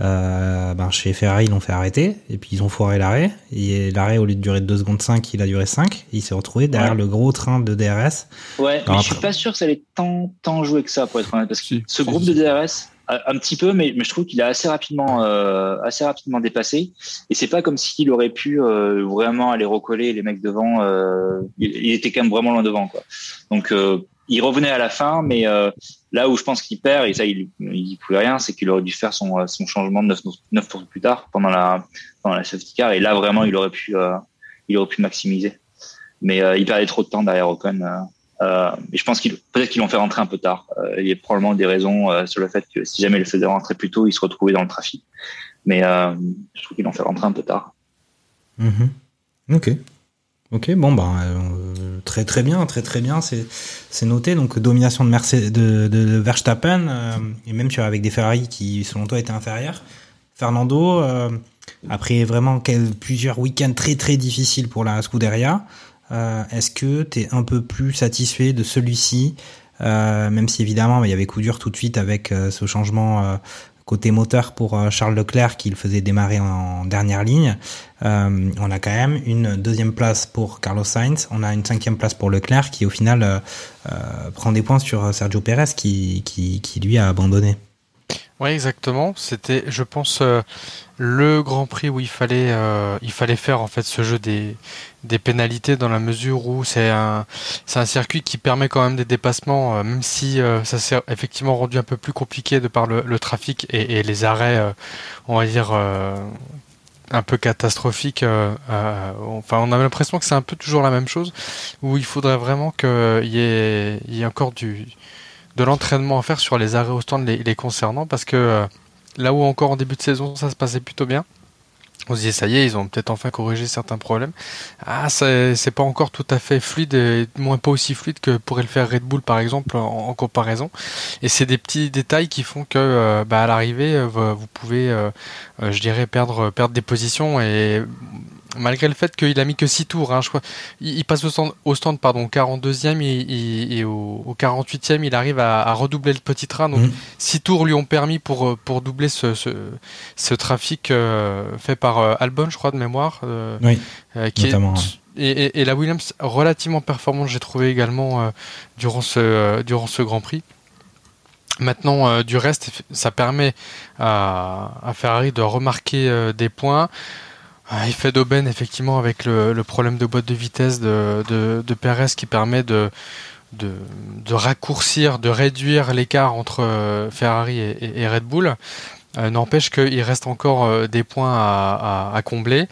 euh, ben chez Ferrari, ils l'ont fait arrêter, et puis ils ont foiré l'arrêt. Et l'arrêt, au lieu de durer 2 secondes 5, il a duré 5. il s'est retrouvé derrière le gros train de DRS. Ouais, mais je suis pas sûr que ça allait tant, tant jouer que ça, pour être honnête, parce que ce groupe de DRS, un petit peu, mais, mais je trouve qu'il a assez rapidement, euh, assez rapidement dépassé. Et c'est pas comme s'il aurait pu euh, vraiment aller recoller les mecs devant. Euh, il, était quand même vraiment loin devant, quoi. Donc euh, il revenait à la fin, mais euh, là où je pense qu'il perd, et ça il il pouvait rien, c'est qu'il aurait dû faire son, son changement de 9, 9 tours plus tard pendant la pendant la safety car, et là vraiment il aurait pu euh, il aurait pu maximiser. Mais il perdait trop de temps derrière Ocon. Euh, je pense qu'il peut-être qu'ils l'ont fait rentrer un peu tard. il y a probablement des raisons sur le fait que si jamais il le faisait rentrer plus tôt, il se retrouvait dans le trafic. Mais je trouve qu'ils l'ont fait rentrer un peu tard. Mm Ok. Ok, bon bah euh, très très bien, très très bien, c'est noté. Donc domination de Verstappen euh, et même avec des Ferrari qui selon toi étaient inférieurs. Fernando, euh, après vraiment plusieurs week-ends très très difficiles pour la Scuderia, est-ce que tu es un peu plus satisfait de celui-ci, même si évidemment bah, il y avait coup dur tout de suite avec ce changement côté moteur pour euh, Charles Leclerc qui le faisait démarrer en dernière ligne. Euh, on a quand même une deuxième place pour Carlos Sainz, on a une cinquième place pour Leclerc qui au final euh, euh prend des points sur Sergio Perez qui, qui, qui lui a abandonné. Oui, exactement. C'était, je pense, euh, le Grand Prix où il fallait, euh, il fallait faire en fait ce jeu des, des pénalités dans la mesure où c'est un, c'est un circuit qui permet quand même des dépassements, euh, même si ça s'est effectivement rendu un peu plus compliqué de par le, le trafic et, et, les arrêts, on va dire. un peu catastrophiques. enfin, on a l'impression que c'est un peu toujours la même chose, où il faudrait vraiment qu'il y ait, y ait encore du, de l'entraînement à faire sur les arrêts au stand les, les concernant parce que euh, là où encore en début de saison ça se passait plutôt bien, on se disait ça y est, ils ont peut-être enfin corrigé certains problèmes. Ah, c'est pas encore tout à fait fluide, et moins pas aussi fluide que pourrait le faire Red Bull par exemple en, comparaison. Et c'est des petits détails qui font que euh, bah, à l'arrivée euh, vous pouvez, euh, je dirais, perdre perdre des positions et malgré le fait qu'il a mis que 6 tours, hein, je crois, il, il passe au stand, au stand pardon, au 42e et, et, et au, au 48e, il arrive à, à redoubler le petit train. Donc Mhm. 6 tours lui ont permis pour, euh, pour doubler ce, ce, ce trafic euh, fait par euh, Albon, je crois, de mémoire. euh, Oui, qui notamment, est, et, la Williams relativement performante, j'ai trouvé également durant, ce, durant ce Grand Prix. Maintenant, euh, du reste, ça permet à, à Ferrari de remarquer euh, des points. Effet d'aubaine, effectivement, avec le, problème de boîte de vitesse de, de, Perez qui permet de, raccourcir, de réduire l'écart entre euh, Ferrari et Red Bull. Euh, N'empêche qu'il reste encore euh, des points à, combler.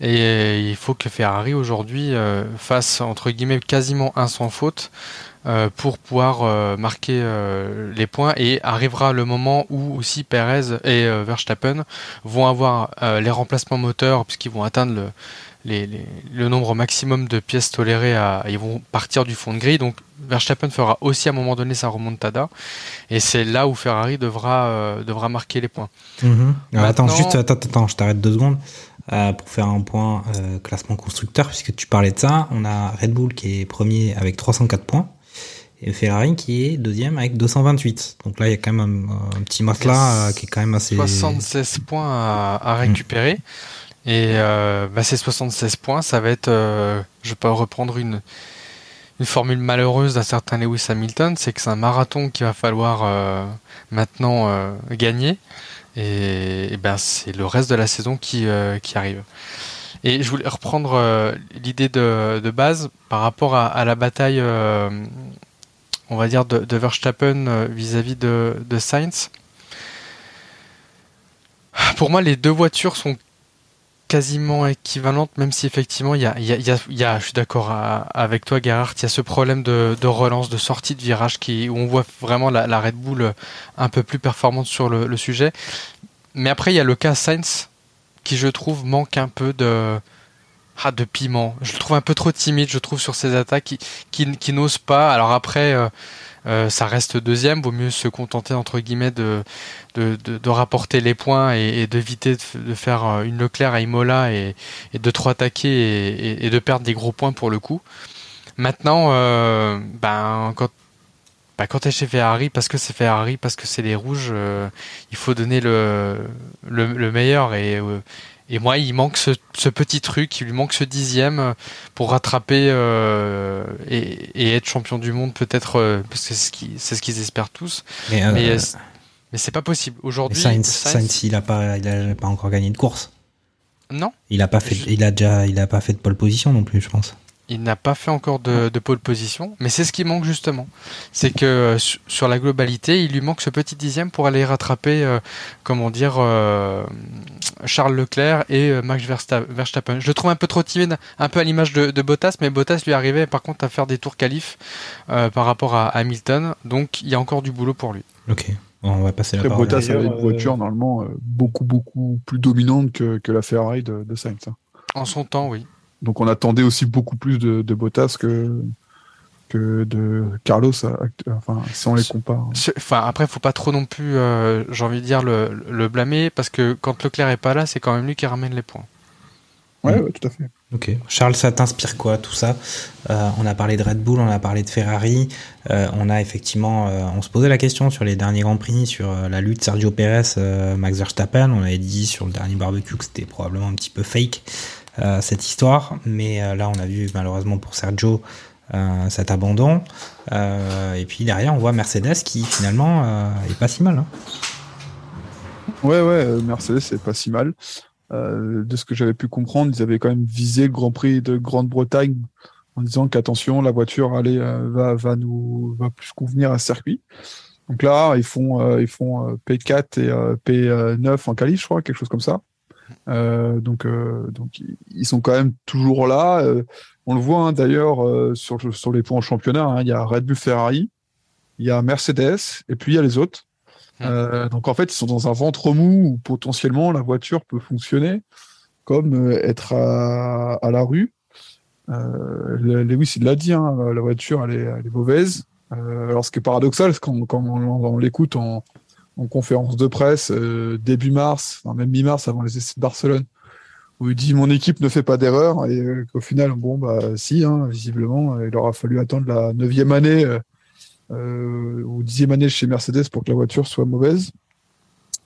Et il faut que Ferrari aujourd'hui euh, fasse entre guillemets quasiment un sans faute pour pouvoir marquer les points. Et arrivera le moment où aussi Perez et Verstappen vont avoir les remplacements moteurs puisqu'ils vont atteindre le, les- les- le nombre maximum de pièces tolérées à, ils vont partir du fond de grille donc Verstappen fera aussi à un moment donné sa remontada et c'est là où Ferrari devra euh, devra marquer les points. Mhm. Attends, juste, attends, attends, je t'arrête deux secondes euh, pour faire un point euh, classement constructeur, puisque tu parlais de ça. On a Red Bull qui est premier avec 304 points et Ferrari qui est deuxième avec 228. Donc là, il y a quand même un, un petit matelas euh, qui est quand même assez. 76 points à, à récupérer. Et euh, bah, ces 76 points, ça va être, euh, je vais pas reprendre une, une formule malheureuse d'un certain Lewis Hamilton, c'est que c'est un marathon qu'il va falloir euh, maintenant gagner. Et, ben c'est le reste de la saison qui, qui arrive. Et je voulais reprendre l'idée de, de base par rapport à, la bataille, on va dire, de, Verstappen vis-à-vis de, de Sainz. Pour moi, les deux voitures sont quasiment équivalentes, même si effectivement, il y a, je suis d'accord à- avec toi, Gerhard, il y a ce problème de, relance, de sortie de virage qui, où on voit vraiment la, Red Bull un peu plus performante sur le, sujet. Mais après, il y a le cas Sainz qui, je trouve, manque un peu de, ah, piment. Je le trouve un peu trop timide, je trouve, sur ses attaques, qui, qui, qui n'ose pas. Alors après, euh, euh, ça reste deuxième, vaut mieux se contenter, entre guillemets, de, de, de, rapporter les points et, d'éviter de, faire euh, une Leclerc à Imola et, de trop attaquer et, de perdre des gros points pour le coup. Maintenant, euh, ben, quand, ben, quand t'es chez Ferrari, parce que c'est Ferrari, parce que c'est les rouges, il faut donner le, le, le meilleur et, et moi, il manque ce, ce petit truc, il lui manque ce dixième euh, pour rattraper euh, et, et être champion du monde, peut-être, euh, parce que c'est ce qu'ils ce espèrent tous. Mais, euh, Mais, c'est- mais c'est pas possible. Aujourd'hui, Sainz, il a pas, il a pas encore gagné de course. non, Il a pas fait, il a déjà, il a pas fait de pole position non plus, je pense. Il n'a pas fait encore de, de pole position, mais c'est ce qui manque justement. C'est que euh, su- sur la globalité, il lui manque ce petit dixième pour aller rattraper, euh, comment dire, euh, Charles Leclerc et euh, Max Versta- Verstappen. Je le trouve un peu trop timide, un peu à l'image de, de Bottas, mais Bottas lui arrivait par contre à faire des tours qualifs euh, par rapport à Hamilton, donc il y a encore du boulot pour lui. Ok. Bon, on va passer la Après, parole. Bottas avait une voiture normalement beaucoup beaucoup plus dominante que, que la Ferrari de, de Sainz. hein. En son temps, oui. Donc on attendait aussi beaucoup plus de, de Bottas que que de Carlos. act- Enfin, si on les compare. Ce- Enfin, après, faut pas trop non plus, euh, j'ai envie de dire, le, le blâmer, parce que quand Leclerc est pas là, c'est quand même lui qui ramène les points. Ouais, ouais, tout à fait. Ok. Charles, ça t'inspire quoi tout ça? Euh, On a parlé de Red Bull, on a parlé de Ferrari, euh, on a effectivement, euh, on se posait la question sur les derniers grands prix, sur euh, la lutte Sergio Pérez, euh, Max Verstappen. On avait dit sur le dernier barbecue que c'était probablement un petit peu fake euh, cette histoire, mais euh, là on a vu malheureusement pour Sergio euh, cet abandon. Euh, et puis derrière on voit Mercedes qui finalement euh, est pas si mal. hein. Ouais, ouais, euh, Mercedes, c'est pas si mal. Euh, de ce que j'avais pu comprendre, ils avaient quand même visé le Grand Prix de Grande-Bretagne en disant qu'attention, la voiture euh, va, va nous va plus convenir à ce circuit. Donc là, ils font, euh, ils font euh, P4 et euh, P9 en qualif, je crois, quelque chose comme ça. Euh, donc, euh, donc ils- sont quand même toujours là. Euh, on le voit hein, d'ailleurs sur, sur les points en championnat. hein, Il y a Red Bull Ferrari il y a Mercedes, et puis il y a les autres. Euh, donc en fait, ils sont dans un ventre mou où potentiellement la voiture peut fonctionner comme euh, être à, à la rue. Euh, Lewis, il l'a dit, hein, la voiture, elle est, elle est mauvaise. Alors, ce qui est paradoxal, c'est quand, quand on, on l'écoute en, en, conférence de presse euh, début mars, enfin, même mi-mars avant les essais de Barcelone, où il dit mon équipe ne fait pas d'erreur et euh, qu'au final, bon, bah si, hein, visiblement, il aura fallu attendre la neuvième année euh, ou dixième année chez Mercedes pour que la voiture soit mauvaise.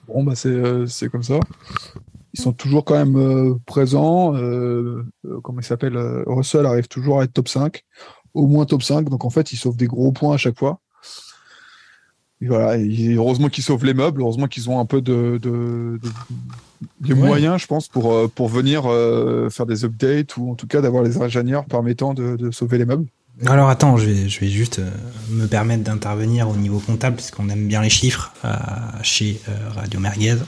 Bon, bah c'est comme ça ils sont toujours quand même euh, présents. Euh, euh, comment il s'appelle Russell arrive toujours à être top 5, au moins top 5. Donc en fait, ils sauvent des gros points à chaque fois. Et voilà, et heureusement qu'ils sauvent les meubles, heureusement qu'ils ont un peu de, de, de, moyens, je pense, pour, pour venir faire des updates ou en tout cas d'avoir les ingénieurs permettant de, sauver les meubles. Alors attends, je vais, je vais juste me permettre d'intervenir au niveau comptable, puisqu'on aime bien les chiffres chez Radio Merguez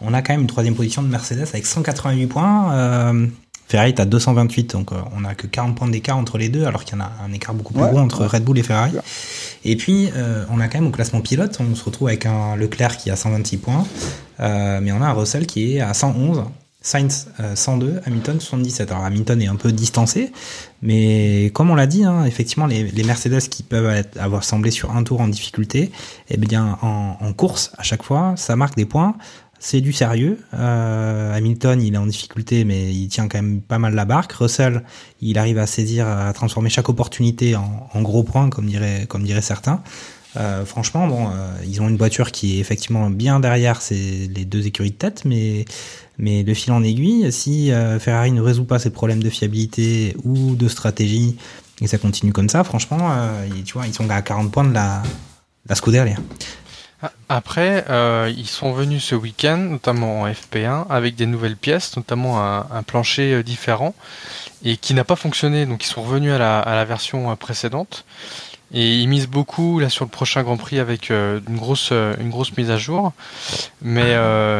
on a quand même une troisième position de Mercedes avec 188 points. Euh, Ferrari est à 228, donc euh, on a que 40 points d'écart entre les deux, alors qu'il y en a un écart beaucoup plus gros entre Red Bull et Ferrari. Et puis, euh, on a quand même au classement pilote, on se retrouve avec un Leclerc qui a 126 points, mais on a un Russell qui est à 111. Sainz 102, Hamilton 77. Alors Hamilton est un peu distancé, mais comme on l'a dit, hein, effectivement, les, Mercedes qui peuvent avoir semblé sur un tour en difficulté, eh bien en, en, course à chaque fois, ça marque des points c'est du sérieux. Euh, Hamilton, il est en difficulté, mais il tient quand même pas mal la barque. Russell, il arrive à saisir, à transformer chaque opportunité en, gros points, comme dirait, comme diraient certains. Euh, franchement, bon, euh, ils ont une voiture qui est effectivement bien derrière ces, les deux écuries de tête, mais, mais de fil en aiguille, si Ferrari ne résout pas ses problèmes de fiabilité ou de stratégie, et ça continue comme ça, franchement, tu vois, ils sont à 40 points de la, la Scuderia. Après, euh, ils sont venus ce week-end, notamment en FP1, avec des nouvelles pièces, notamment un, plancher euh, différent, et qui n'a pas fonctionné. Donc ils sont revenus à la, version euh, précédente. Et ils misent beaucoup là sur le prochain Grand Prix avec une grosse une grosse mise à jour. Mais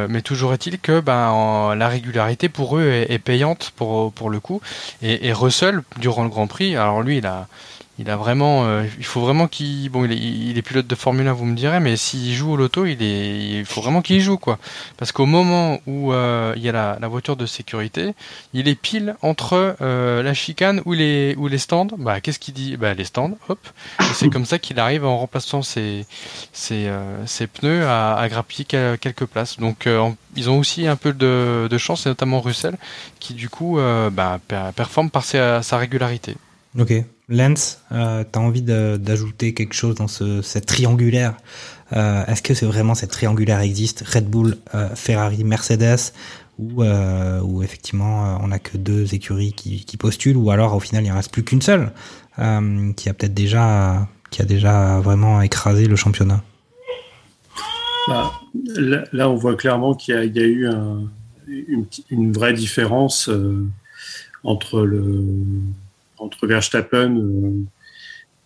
mais toujours est-il que ben la régularité pour eux est, payante pour pour le coup. Et, et Russell durant le Grand Prix, alors lui il a il a vraiment, euh, il faut vraiment qu'il, bon, il est, il est, pilote de Formule 1, vous me direz, mais s'il joue au loto, il est, il faut vraiment qu'il joue, quoi. Parce qu'au moment où euh, il y a la, la, voiture de sécurité, il est pile entre euh, la chicane ou les, ou les stands. Bah, qu'est-ce qu'il dit? Bah, les stands, hop. C'est comme ça qu'il arrive en remplaçant ses, ses, ses pneus à, à, grappiller quelques places. Donc, ils ont aussi un peu de, de, chance, et notamment Russell, qui du coup, bah, performe par sa, sa régularité. Ok. Lens, euh, tu as envie d'ajouter quelque chose dans ce, cette triangulaire euh, Est-ce que c'est vraiment cette triangulaire existe Red Bull, euh, Ferrari, Mercedes ou, euh, effectivement on n'a que deux écuries qui, postulent ou alors au final il en reste plus qu'une seule qui a peut-être déjà qui a déjà vraiment écrasé le championnat? Bah, là, on voit clairement qu'il y, a eu un, une, une, vraie différence entre le entre Verstappen, euh,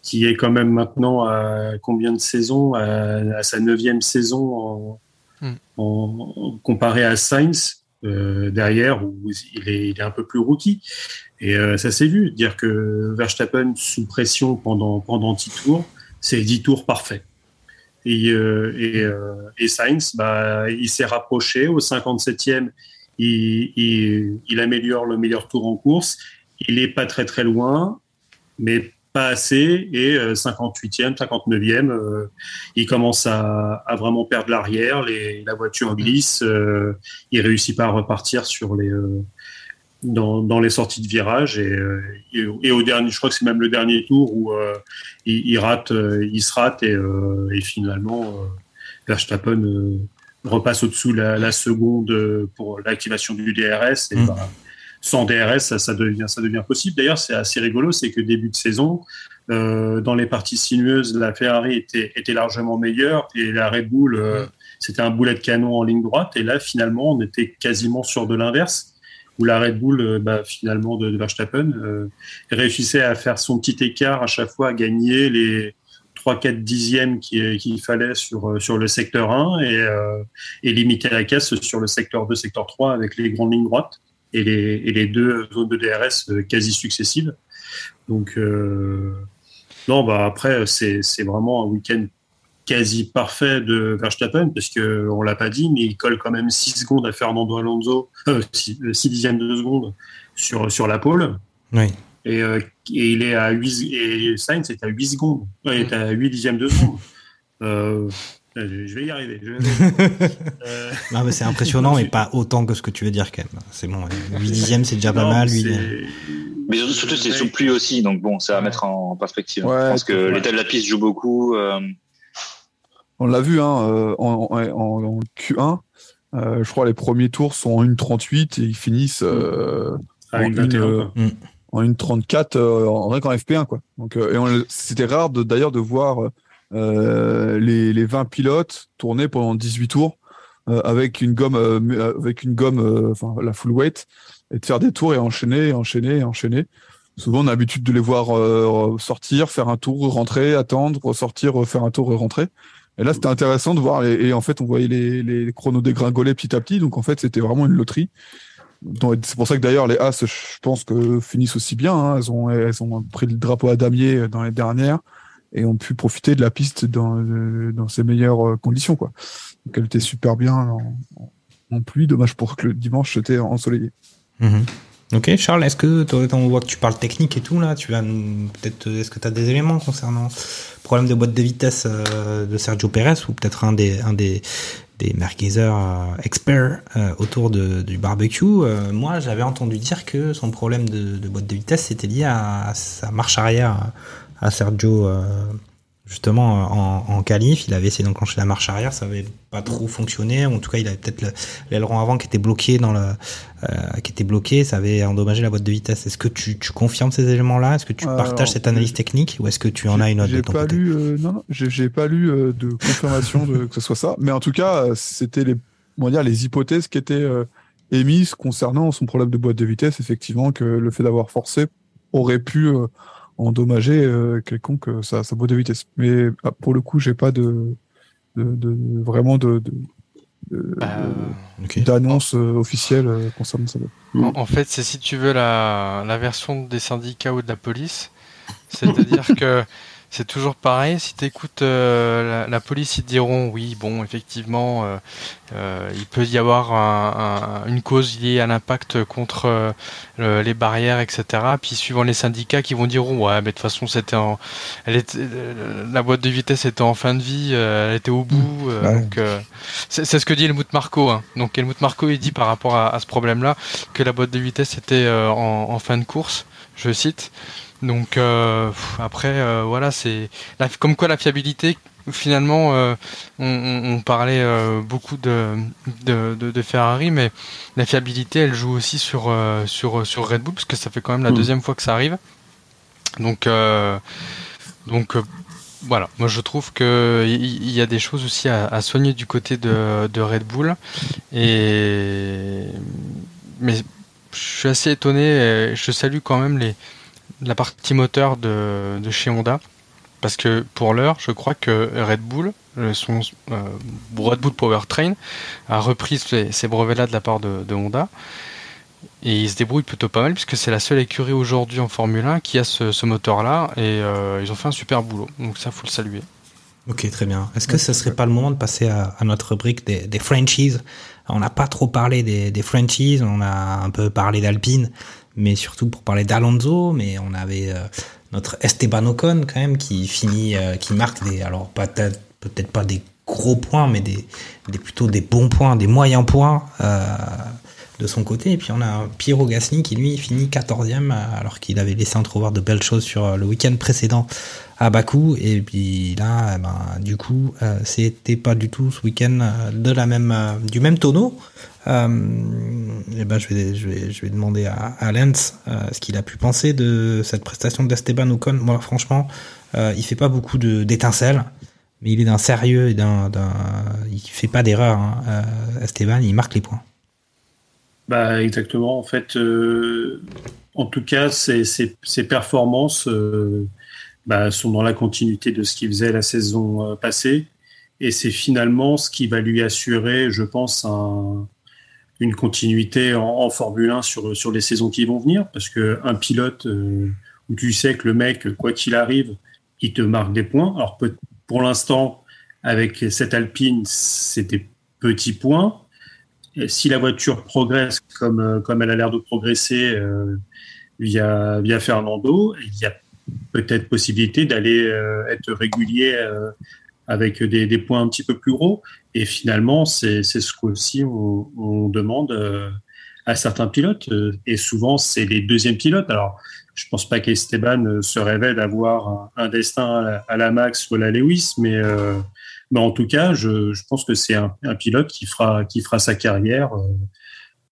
qui est quand même maintenant à combien de saisons? À, sa neuvième saison hmm. en, comparé à Sainz euh, derrière où il est, il est, un peu plus rookie. Et euh, ça s'est vu, dire que Verstappen sous pression pendant pendant 10 tours, c'est 10 tours parfaits. Et, et, et, Sainz, bah, il s'est rapproché au 57e, il, il, il, améliore le meilleur tour en course il n'est pas très très loin, mais pas assez. Et 58e, euh, 59e, euh, il commence à, vraiment perdre l'arrière. La voiture glisse. Euh, il réussit pas à repartir sur les dans, les sorties de virage et, et, au dernier, je crois que c'est même le dernier tour où il, rate, il se rate et, finalement Verstappen repasse au-dessous la, la, seconde pour l'activation du DRS et mmh. Sans DRS, ça, devient, ça devient possible. D'ailleurs, c'est assez rigolo, c'est que début de saison, euh, dans les parties sinueuses, la Ferrari était, était largement meilleure et la Red Bull, euh, c'était un boulet de canon en ligne droite. Et là, finalement, on était quasiment sur de l'inverse, où la Red Bull, euh, bah, finalement, de, de Verstappen, réussissait à faire son petit écart à chaque fois, à gagner les 3-4 dixièmes qu'il fallait sur, sur le secteur 1 et, et limiter la caisse sur le secteur 2, secteur 3 avec les grandes lignes droites et les, et les deux zones de DRS euh, quasi successives. Donc, euh, Non, bah après, c'est vraiment un week-end quasi parfait de Verstappen, parce que on l'a pas dit, mais il colle quand même 6 secondes à Fernando Alonso, 6 dixièmes de seconde sur, sur la pole. Oui. Et, euh, et il est à 8, et Sainz est à 8 secondes. Il est à 8 dixièmes de seconde. Euh, je vais y arriver. Arriver. Euh, Non, mais c'est impressionnant, mais pas autant que ce que tu veux dire quand même. C'est bon, 8 dixièmes, c'est déjà pas mal. c'est- Lui, Mais surtout, surtout c'est sous pluie aussi, donc bon, ça va mettre en perspective. Ouais, je pense que ouais. l'état de la piste joue beaucoup. euh, On l'a vu hein, en, en, en- en Q1. euh, je crois les premiers tours sont en 1.38 et ils finissent euh, à en, une une, 21, euh, en 1.34 euh, en rien qu'en FP1 quoi. Donc euh, et c'était rare de- d'ailleurs de voir euh, les, les 20 pilotes tourner pendant 18 tours euh, avec une gomme euh, euh, avec une gomme euh, enfin la full weight et de faire des tours et enchaîner et enchaîner et enchaîner. Souvent on a l'habitude de les voir euh, sortir, faire un tour, rentrer, attendre, ressortir, refaire un tour et rentrer. Et là, c'était intéressant de voir. les- et en fait, on voyait les, les chronos dégringoler petit à petit. Donc, en fait, c'était vraiment une loterie. C'est pour ça que d'ailleurs, les As, je pense que finissent aussi bien. hein. Elles, ont, elles ont pris le drapeau à damier dans les dernières et ont pu profiter de la piste dans, euh, dans ses meilleures euh, conditions. Quoi. Donc, elle était super bien en, pluie. Dommage pour que le dimanche, c'était ensoleillé. Mhm. Ok, Charles, est-ce que que tu parles technique et tout là, tu vas peut-être, est-ce que tu as des éléments concernant le problème de boîte de vitesse euh, de Sergio Pérez ou peut-être un des un des des euh, experts euh, autour du barbecue? Euh, Moi, j'avais entendu dire que son problème de, boîte de vitesse c'était lié à sa marche arrière à Sergio. euh, Justement, en, en qualif, il avait essayé d'enclencher la marche arrière, ça avait pas trop fonctionné. En tout cas, il avait peut-être le- l'aileron avant qui était bloqué dans le, euh, qui était bloqué, ça avait endommagé la boîte de vitesse. Est-ce que tu, tu confirmes ces éléments-là? Est-ce que tu Alors, partages cette analyse technique ou est-ce que tu en as une autre de ton pas côté? lu, euh, non, non, j'ai pas lu euh, de confirmation de que ce soit ça, mais en tout cas, euh, c'était les, on va dire, les hypothèses qui étaient euh, émises concernant son problème de boîte de vitesse. Effectivement, que le fait d'avoir forcé aurait pu euh, endommager euh, quelconque euh, sa, sa boîte de vitesse. Mais ah, pour le coup, j'ai pas de, de, de- vraiment de, Bah, d'annonce euh, officielle concernant ça. En, en fait, c'est si tu veux la, la version des syndicats ou de la police. C'est-à-dire que c'est toujours pareil. Si tu écoutes la, la police, ils te diront oui, bon, effectivement, euh, euh, il peut y avoir un- un- une cause liée à l'impact contre euh, le- les barrières, etc. Puis suivant les syndicats qui vont dire ouais, mais de toute façon, c'était en, elle était, euh, la boîte de vitesse était en fin de vie, euh, elle était au bout. euh, Ouais. donc, euh, c'est c'est ce que dit Helmut Marco. Hein. Donc Helmut Marco, il dit par rapport à, à ce problème-là que la boîte de vitesse était euh, en, en fin de course, je cite. Donc euh, après, euh, voilà, c'est comme quoi la fiabilité. Finalement, euh, on, on- on parlait euh, beaucoup de, de, Ferrari, mais la fiabilité, elle joue aussi sur, euh, sur, sur Red Bull, parce que ça fait quand même la Mm. deuxième fois que ça arrive. Donc, donc voilà, moi je trouve que il il y, a des choses aussi à, à soigner du côté de, de Red Bull. Et mais je suis assez étonné. Je salue quand même les la partie moteur de, de chez Honda. Parce que pour l'heure, je crois que Red Bull, euh, son euh, Red Bull Powertrain, a repris ces, brevets-là de la part de, Honda. Et ils se débrouillent plutôt pas mal, puisque c'est la seule écurie aujourd'hui en Formule 1 qui a ce, moteur-là. Et euh, ils ont fait un super boulot. Donc ça, faut le saluer. Ok, très bien. Est-ce que ce serait pas le moment de passer à, notre rubrique des, des franchises? On n'a pas trop parlé des, des franchises, on a un peu parlé d'Alpine, mais surtout pour parler d'Alonso, mais on avait euh, notre Esteban Ocon quand même qui finit, euh, qui marque des, alors peut-être pas des gros points, mais des, plutôt des bons points, des moyens points euh, de son côté. Et puis on a Piero Gasly qui lui finit 14e euh, alors qu'il avait laissé entrevoir de belles choses sur le week-end précédent à Bakou. Et puis là, eh ben, du coup, c'était pas du tout ce week-end de la même, du même tonneau. Euh, et ben, je vais, je vais, je vais demander à, à Lens euh, ce qu'il a pu penser de cette prestation d'Esteban Ocon. Moi, franchement, euh, il fait pas beaucoup d'étincelles, mais il est d'un sérieux et d'un, il fait pas d'erreur. Hein. Esteban, il marque les points. Bah, exactement. En fait, en tout cas, ses, ses- performances bah, sont dans la continuité de ce qu'il faisait la saison passée. Et c'est finalement ce qui va lui assurer, je pense, un- une continuité en, Formule 1 sur, sur les saisons qui vont venir. Parce qu'un pilote euh, où tu sais que le mec, quoi qu'il arrive, il te marque des points. Alors pour l'instant, avec cette Alpine, des petits points. si la voiture progresse comme, comme elle a l'air de progresser via, via Fernando, il y a peut-être possibilité d'aller être régulier avec des, des, points un petit peu plus gros. Et finalement, c'est ce qu'aussi on, on demande à certains pilotes. Et souvent, c'est les deuxièmes pilotes. Alors, je pense pas qu'Esteban se rêvait d'avoir un, destin à la, Max ou à la Lewis, mais, euh, mais en tout cas, je, je pense que c'est un, pilote qui fera, qui fera sa carrière euh,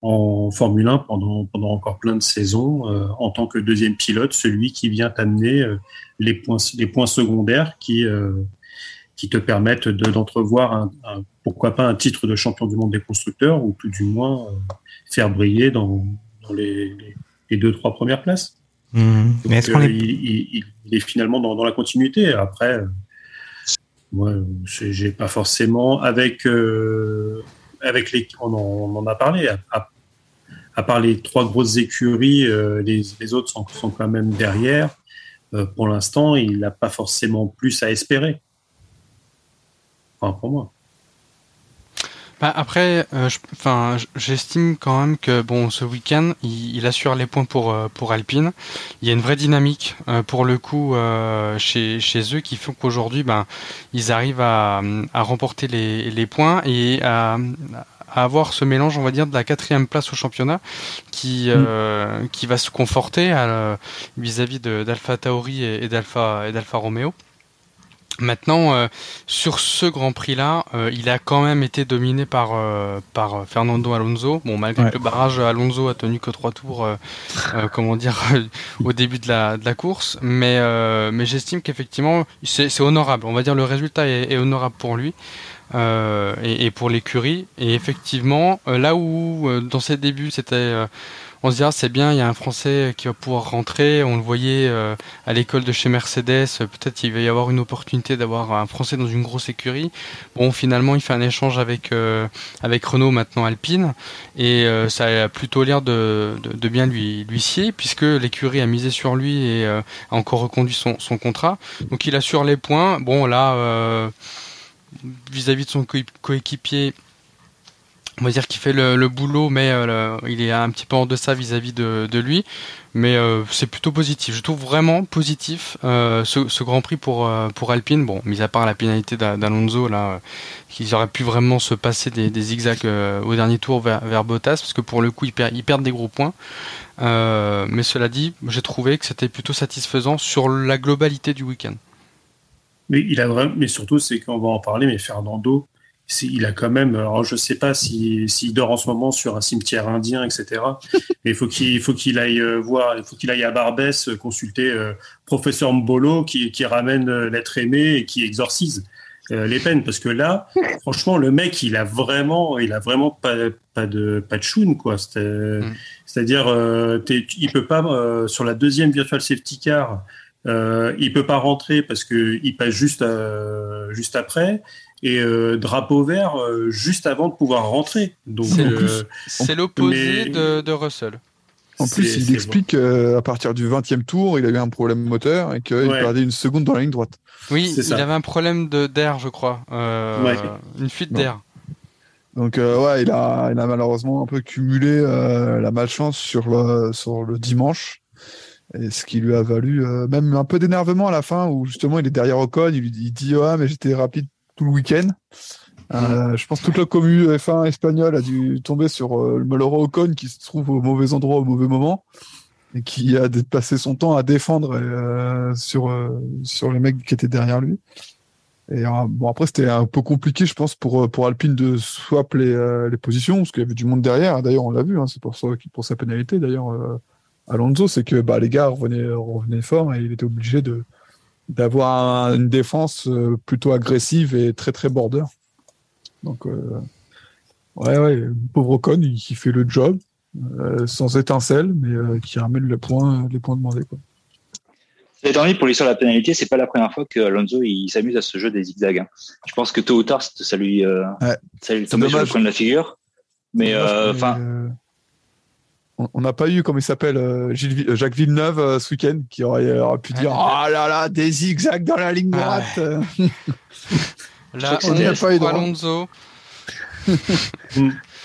en Formule 1 pendant, pendant encore plein de saisons euh, en tant que deuxième pilote, celui qui vient amener euh, les, points, les points secondaires qui, euh, qui te permettent d'entrevoir, un, pourquoi pas, un titre de champion du monde des constructeurs ou tout du moins faire briller dans, dans les, les deux, trois premières places. Mmh. Donc, qu'on est... Il, il, est finalement dans, dans la continuité. Après, euh, moi, j'ai pas forcément avec euh, avec les, on en, on en, a parlé. À, à, part les trois grosses écuries, euh, les, les, autres sont, sont, quand même derrière. Euh, pour l'instant, il n'a pas forcément plus à espérer. Enfin, pour moi. Bah après, euh, enfin, j'estime quand même que bon, ce week-end, il, il, assure les points pour euh, pour Alpine. Il y a une vraie dynamique euh, pour le coup euh, chez chez eux qui font qu'aujourd'hui, ben, ils arrivent à, à remporter les les points et à, à avoir ce mélange, on va dire, de la quatrième place au championnat qui mm. qui va se conforter vis-à-vis d'Alpha Tauri et, et d'Alpha et d'Alpha Romeo. Maintenant, euh, sur ce Grand Prix-là, euh, il a quand même été dominé par euh, par Fernando Alonso. Bon, malgré ouais. que le barrage Alonso a tenu que trois tours, euh, euh, comment dire, au début de la de la course, mais mais j'estime qu'effectivement c'est honorable. On va dire le résultat est, est honorable pour lui. Et, et, pour l'écurie et effectivement là où dans ses débuts c'était on se dira c'est bien, il y a un Français qui va pouvoir rentrer. On le voyait euh, à l'école de chez Mercedes. Peut-être il va y avoir une opportunité d'avoir un Français dans une grosse écurie. Bon, finalement, il fait un échange avec euh, avec Renault maintenant Alpine et euh, ça a plutôt l'air de, de, bien lui lui scier puisque l'écurie a misé sur lui et a encore reconduit son, son contrat. Donc il assure les points. Bon là vis-à-vis -vis de son coéquipier on va dire qu'il fait le, boulot, mais euh, il est un petit peu en deçà vis-à-vis de, lui. Mais euh, c'est plutôt positif. Je trouve vraiment positif euh, ce, Grand Prix pour euh, pour Alpine. Bon, mis à part la pénalité d'Alonso là, qu'ils auraient pu vraiment se passer des, zigzags au dernier tour vers, vers, Bottas, parce que pour le coup ils, per ils perdent des gros points. mais cela dit, j'ai trouvé que c'était plutôt satisfaisant sur la globalité du week-end. Mais il a mais surtout c'est qu'on va en parler, mais Fernando il a quand même, alors je sais pas s'il si, dort en ce moment sur un cimetière indien, etc. Mais il faut qu'il faut qu'il aille euh, voir, il faut qu'il aille à Barbès euh, consulter euh, professeur Mbolo qui, qui ramène euh, l'être aimé et qui exorcise euh, les peines, parce que là, franchement, le mec, il a vraiment, il a vraiment pas, pas de pas de choune quoi. C'est-à-dire, mm. il peut pas sur la deuxième virtual safety car. Euh, il peut pas rentrer parce que il passe juste juste après et euh, drapeau vert euh, juste avant de pouvoir rentrer. Donc c'est euh, l'opposé mais... de, de, Russell. En plus, il explique bon. à partir du 20e tour, il avait un problème moteur et qu'il ouais. perdait une seconde dans la ligne droite. Oui, il ça. avait un problème d'air, je crois. Euh, ouais. Une fuite d'air. Donc euh, ouais, il a, il a malheureusement un peu cumulé euh, la malchance sur le, sur le dimanche. Et ce qui lui a valu euh, même un peu d'énervement à la fin où justement il est derrière Ocon, il lui dit, il dit ouais mais j'étais rapide tout le week-end. Euh, je pense que toute la commu F1 espagnole a dû tomber sur euh, le malheureux Ocon qui se trouve au mauvais endroit au mauvais moment et qui a passé son temps à défendre euh, sur euh, sur les mecs qui étaient derrière lui. Et bon après c'était un peu compliqué je pense pour pour Alpine de swap les, les positions parce qu'il y avait du monde derrière. D'ailleurs on l'a vu, hein, c'est pour ça pour sa pénalité d'ailleurs Alonso, c'est que bah les gars revenaient revenaient fort et il était obligé de d'avoir une défense euh, plutôt agressive et très très border. Donc euh, ouais ouais, pauvre Ocon, il, il, fait le job euh, sans étincelle, mais euh, qui ramène les points les points demandés quoi. Étant donné pour l'histoire de la pénalité, c'est pas la première fois que Alonso il s'amuse à ce jeu des zigzags. Hein. Je pense que tôt ou tard ça lui ouais. ça lui tombe sur le coin de la figure. Mais enfin on n'a pas eu, comment il s'appelle, euh, euh, Jacques Villeneuve euh, ce week-end, qui aurait, aurait pu dire Oh là là, des zigzags dans la ligne Ah droite. Là, On n'y a pas eu. Alonso.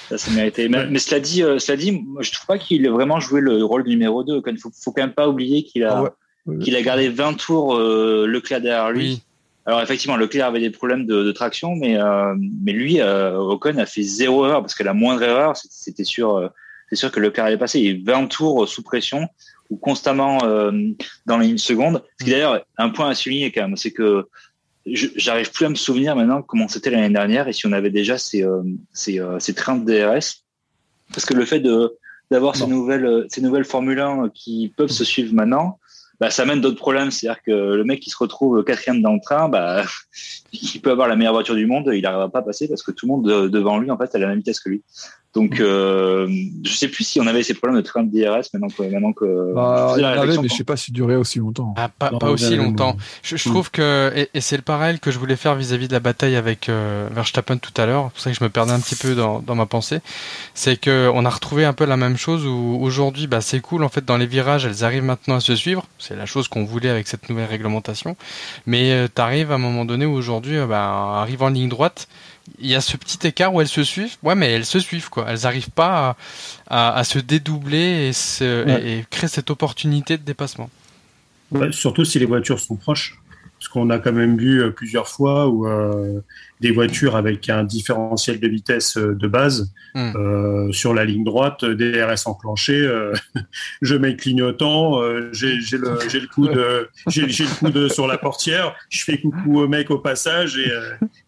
Ça, c'est mérité. Mais, mais cela dit, euh, cela dit, moi, je trouve pas qu'il ait vraiment joué le rôle du numéro 2. Il faut, faut quand même pas oublier qu'il a, Ah ouais. Ouais, qu'il a gardé 20 tours euh, Leclerc derrière lui. Oui. Alors effectivement, Leclerc avait des problèmes de, de traction, mais euh, mais lui, euh, Ocon a fait zéro erreur parce que la moindre erreur, c'était sûr, euh, c'est sûr que Leclerc allait passer. Et 20 tours sous pression ou constamment euh, dans les une seconde. Ce qui d'ailleurs un point à souligner quand même, c'est que j'arrive plus à me souvenir maintenant comment c'était l'année dernière et si on avait déjà ces euh, ces, euh, ces trains de DRS. Parce que le fait de d'avoir ces nouvelles euh, ces nouvelles Formule 1 qui peuvent se suivre maintenant, bah, ça amène d'autres problèmes. C'est-à-dire que le mec qui se retrouve quatrième dans le train, bah, il peut avoir la meilleure voiture du monde, il n'arrivera pas à passer parce que tout le monde de- devant lui, en fait, a la même vitesse que lui. Donc, euh, je sais plus si on avait ces problèmes de train de DRS maintenant que, maintenant que. Bah, je faisais il y la avait, mais je sais pas si durait aussi longtemps. Ah, pas, Non, pas aussi longtemps. non. Je, je trouve que, et, et c'est le parallèle que je voulais faire vis-à-vis de la bataille avec euh, Verstappen tout à l'heure, c'est pour ça que je me perdais un petit peu dans, dans ma pensée, c'est que on a retrouvé un peu la même chose où aujourd'hui, bah, c'est cool, en fait, dans les virages, elles arrivent maintenant à se suivre, c'est la chose qu'on voulait avec cette nouvelle réglementation, mais euh, t'arrives à un moment donné où aujourd'hui, euh, bah, arrive en ligne droite, il y a ce petit écart où elles se suivent, ouais, mais elles se suivent, quoi, elles arrivent pas à, à, à se dédoubler et, se, Ouais. et, et créer cette opportunité de dépassement. Ouais, surtout si les voitures sont proches. Parce qu'on a quand même vu euh, plusieurs fois où euh, des voitures avec un différentiel de vitesse euh, de base Mm. euh, sur la ligne droite, DRS enclenché, je mets le clignotant, j'ai le, le coude, le coude sur la portière, je fais coucou au mec au passage et,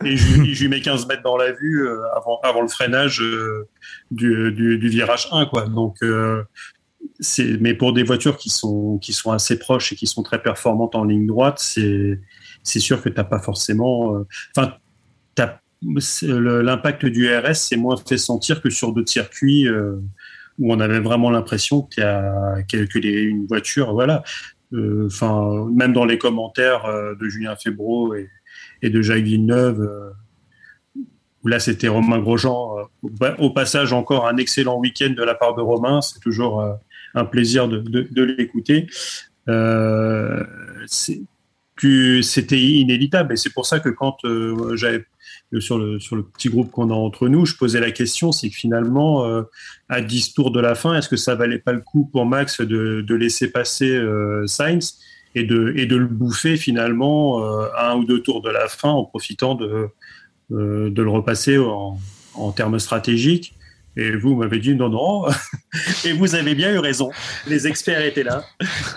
et je, lui- je lui mets 15 mètres dans la vue avant, avant le freinage du, du, du virage 1. Quoi. Donc, euh, mais pour des voitures qui sont qui sont assez proches et qui sont très performantes en ligne droite, c'est c'est sûr que t'as pas forcément. euh, Enfin, l'impact du RS c'est moins fait sentir que sur d'autres circuits euh, où on avait vraiment l'impression qu'il y a que, les- une voiture, voilà. Euh, Enfin, même dans les commentaires euh, de Julien Febro et, de Jacques Villeneuve. euh, où Là, c'était Romain Grosjean. euh, au Au passage, encore un excellent week-end de la part de Romain. C'est toujours euh, un plaisir de, l'écouter. Euh, c'était inévitable. Et c'est pour ça que quand euh, j'avais sur le, sur le petit groupe qu'on a entre nous, je posais la question, c'est que finalement, euh, à 10 tours de la fin, est-ce que ça valait pas le coup pour Max de, laisser passer euh, Sainz et de, le bouffer finalement euh, à un ou deux tours de la fin en profitant de, euh, le repasser en termes stratégiques? Et vous m'avez dit non, non. Et vous avez bien eu raison. Les experts étaient là.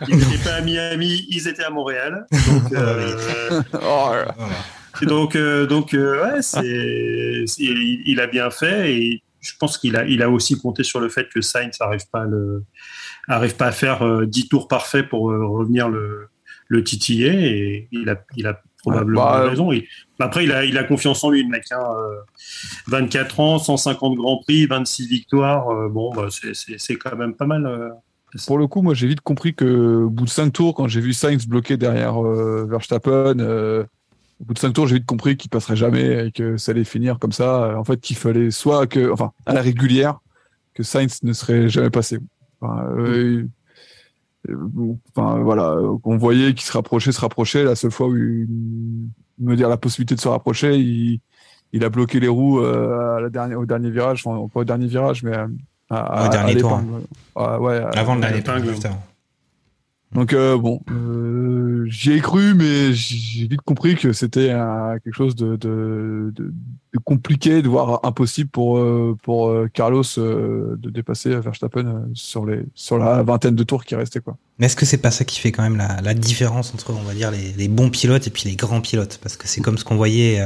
Ils n'étaient pas à Miami, ils étaient à Montréal. Donc, euh, Oh là donc, euh, donc euh, ouais, c'est, c'est- il, il a bien fait et je pense qu'il a, il a aussi compté sur le fait que Sainz n'arrive pas, à le, arrive pas à faire euh, 10 tours parfaits pour euh, revenir le, le titiller et il a, il a probablement Bah, raison. Il- après, il a, il a confiance en lui, le mec. Hein, euh, 24 ans, 150 grands prix, 26 victoires. euh, bon, bah, c'est, quand même pas mal. euh. Pour le coup, moi, j'ai vite compris que au bout de 5 tours, quand j'ai vu Sainz bloqué derrière euh, Verstappen, euh, au bout de 5 tours, j'ai vite compris qu'il passerait jamais et que ça allait finir comme ça. En fait, qu'il fallait soit que, enfin, à la régulière, que Sainz ne serait jamais passé. Enfin, euh, euh, enfin voilà, on voyait qu'il se rapprochait, se rapprochait. La seule fois où il me dire la possibilité de se rapprocher, il, il a bloqué les roues euh, à la dernière, au dernier virage, enfin, pas au dernier virage, mais à, à- Au à- dernier à tour, l'épingle. Ah, ouais, Avant le dernier tour. Donc euh, bon, euh, j'y ai cru, mais j'ai vite compris que c'était euh, quelque chose de, de, de, compliqué, de voire impossible pour euh, pour euh, Carlos euh, de dépasser Verstappen sur les sur la vingtaine de tours qui restaient quoi. Mais est-ce que c'est pas ça qui fait quand même la, la différence entre, on va dire, les, les bons pilotes et puis les grands pilotes? Parce que c'est comme ce qu'on voyait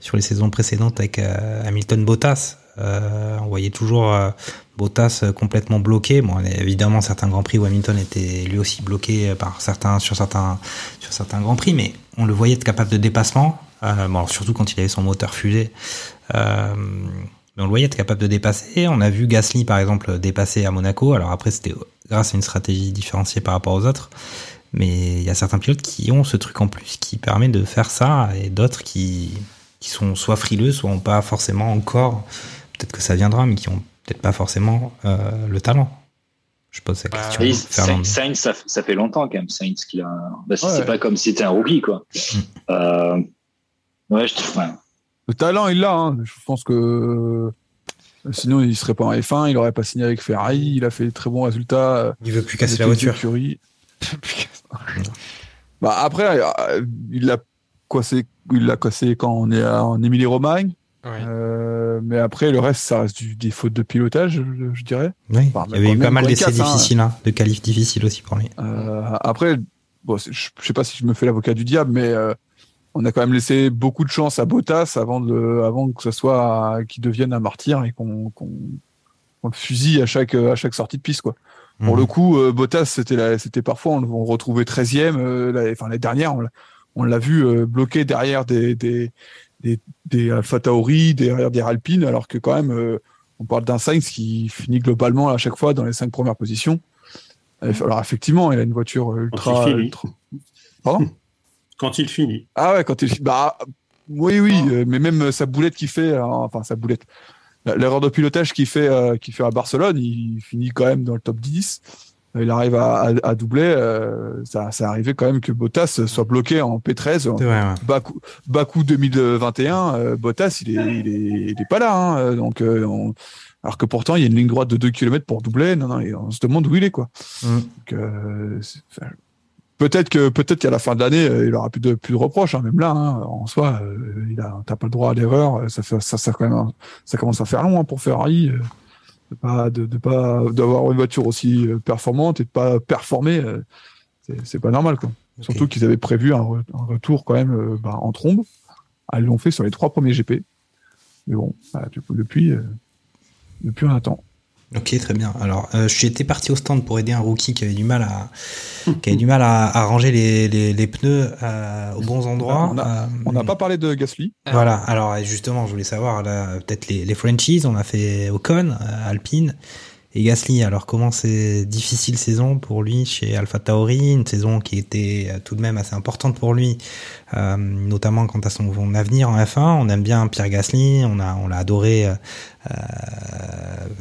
sur les saisons précédentes avec Hamilton Bottas. Euh, on voyait toujours euh, Bottas euh, complètement bloqué. Bon, évidemment, certains grands prix Hamilton était lui aussi bloqué par certains sur certains sur certains grands prix, mais on le voyait être capable de dépassement. Bon, surtout quand il avait son moteur fusé. Euh, mais on le voyait être capable de dépasser. On a vu Gasly, par exemple, dépasser à Monaco. Alors après, c'était grâce à une stratégie différenciée par rapport aux autres. Mais il y a certains pilotes qui ont ce truc en plus qui permet de faire ça et d'autres qui, qui sont soit frileux, soit ont pas forcément encore, peut-être que ça viendra, mais qui ont peut-être pas forcément euh, le talent. Je pose cette Bah, question. Sainz, ça, ça fait longtemps quand même. Sainz qu'il a. Bah, c'est Ouais. c'est pas comme si c'était un rookie, quoi. Mm. Euh, ouais, je ouais. Le talent, il l'a. Hein. Je pense que euh, sinon, il serait pas en F1. Il aurait pas signé avec Ferrari. Il a fait de très bons résultats. Il veut plus casser la voiture. écuries. Bah après, il l'a cassé, il l'a cassé quand on est en Émilie Romagne. Ouais. Euh, mais après, le reste, ça reste du, des fautes de pilotage, je, je dirais. Oui, Enfin, il y avait eu pas mal d'essais N4, hein. difficiles, hein, de qualifs difficiles aussi pour lui. Euh, après, bon, je, je sais pas si je me fais l'avocat du diable, mais euh, on a quand même laissé beaucoup de chance à Bottas avant de, avant que ce soit qu'il devienne un martyr et qu'on qu'on qu'on le fusille à chaque à chaque sortie de piste, quoi. Pour Mhm. le coup, euh, Bottas, c'était la- c'était parfois on, le- on retrouvait 13e, euh, la- enfin l'année dernière, on l'a- on l'a vu euh, bloqué derrière des des des, des Alpha Tauri, derrière des Alpines, alors que quand même, euh, on parle d'un Sainz qui finit globalement à chaque fois dans les cinq premières positions. Euh, Alors effectivement, il a une voiture ultra. Quand il finit. ultra- Pardon? Quand il finit. Ah ouais, quand il bah oui oui, euh, mais même euh, sa boulette qui fait, euh, enfin sa boulette, l'erreur de pilotage qu'il fait euh, fait à Barcelone, il finit quand même dans le top 10. Il arrive à, à, à doubler. euh, ça, ça arrivé quand même que Bottas soit bloqué en P13. en C'est vrai, ouais. Bakou, Bakou 2021, euh, Bottas, il est, il est, il est pas là. Hein, donc, euh, on- alors que pourtant, il y a une ligne droite de 2 km pour doubler. Non, non, et on se demande où il est, quoi. Mm. Euh, peut-être que peut-être qu'à la fin de l'année, il aura plus de plus de reproches. Hein, même là, hein, en soi, il a, t'as pas le droit à l'erreur. Ça, fait, ça, ça, quand même, ça commence à faire long pour Ferrari. De pas, de, de pas, d'avoir une voiture aussi euh, performante et de pas performer. euh, c'est, pas normal, quoi. Surtout qu'ils avaient prévu un, re- un retour quand même euh, bah, en trombe. Ah, Ils l'ont fait sur les trois premiers GP. Mais bon, bah, du coup, depuis, euh, depuis on attend. Ok, très bien. Alors, euh, j'étais parti au stand pour aider un rookie qui avait du mal à, qui avait du mal à, à ranger les, les, les pneus euh, aux bons endroits. On a- Euh, n'a pas parlé de Gasly. Voilà. Alors, justement, je voulais savoir là, peut-être les, les Frenchies. On a fait Ocon, euh, Alpine et Gasly. Alors, comment c'est difficile saison pour lui chez Alpha Tauri, une saison qui était euh, tout de même assez importante pour lui, euh, notamment quant à son, avenir en F1. On aime bien Pierre Gasly. On on l'a adoré. euh, euh,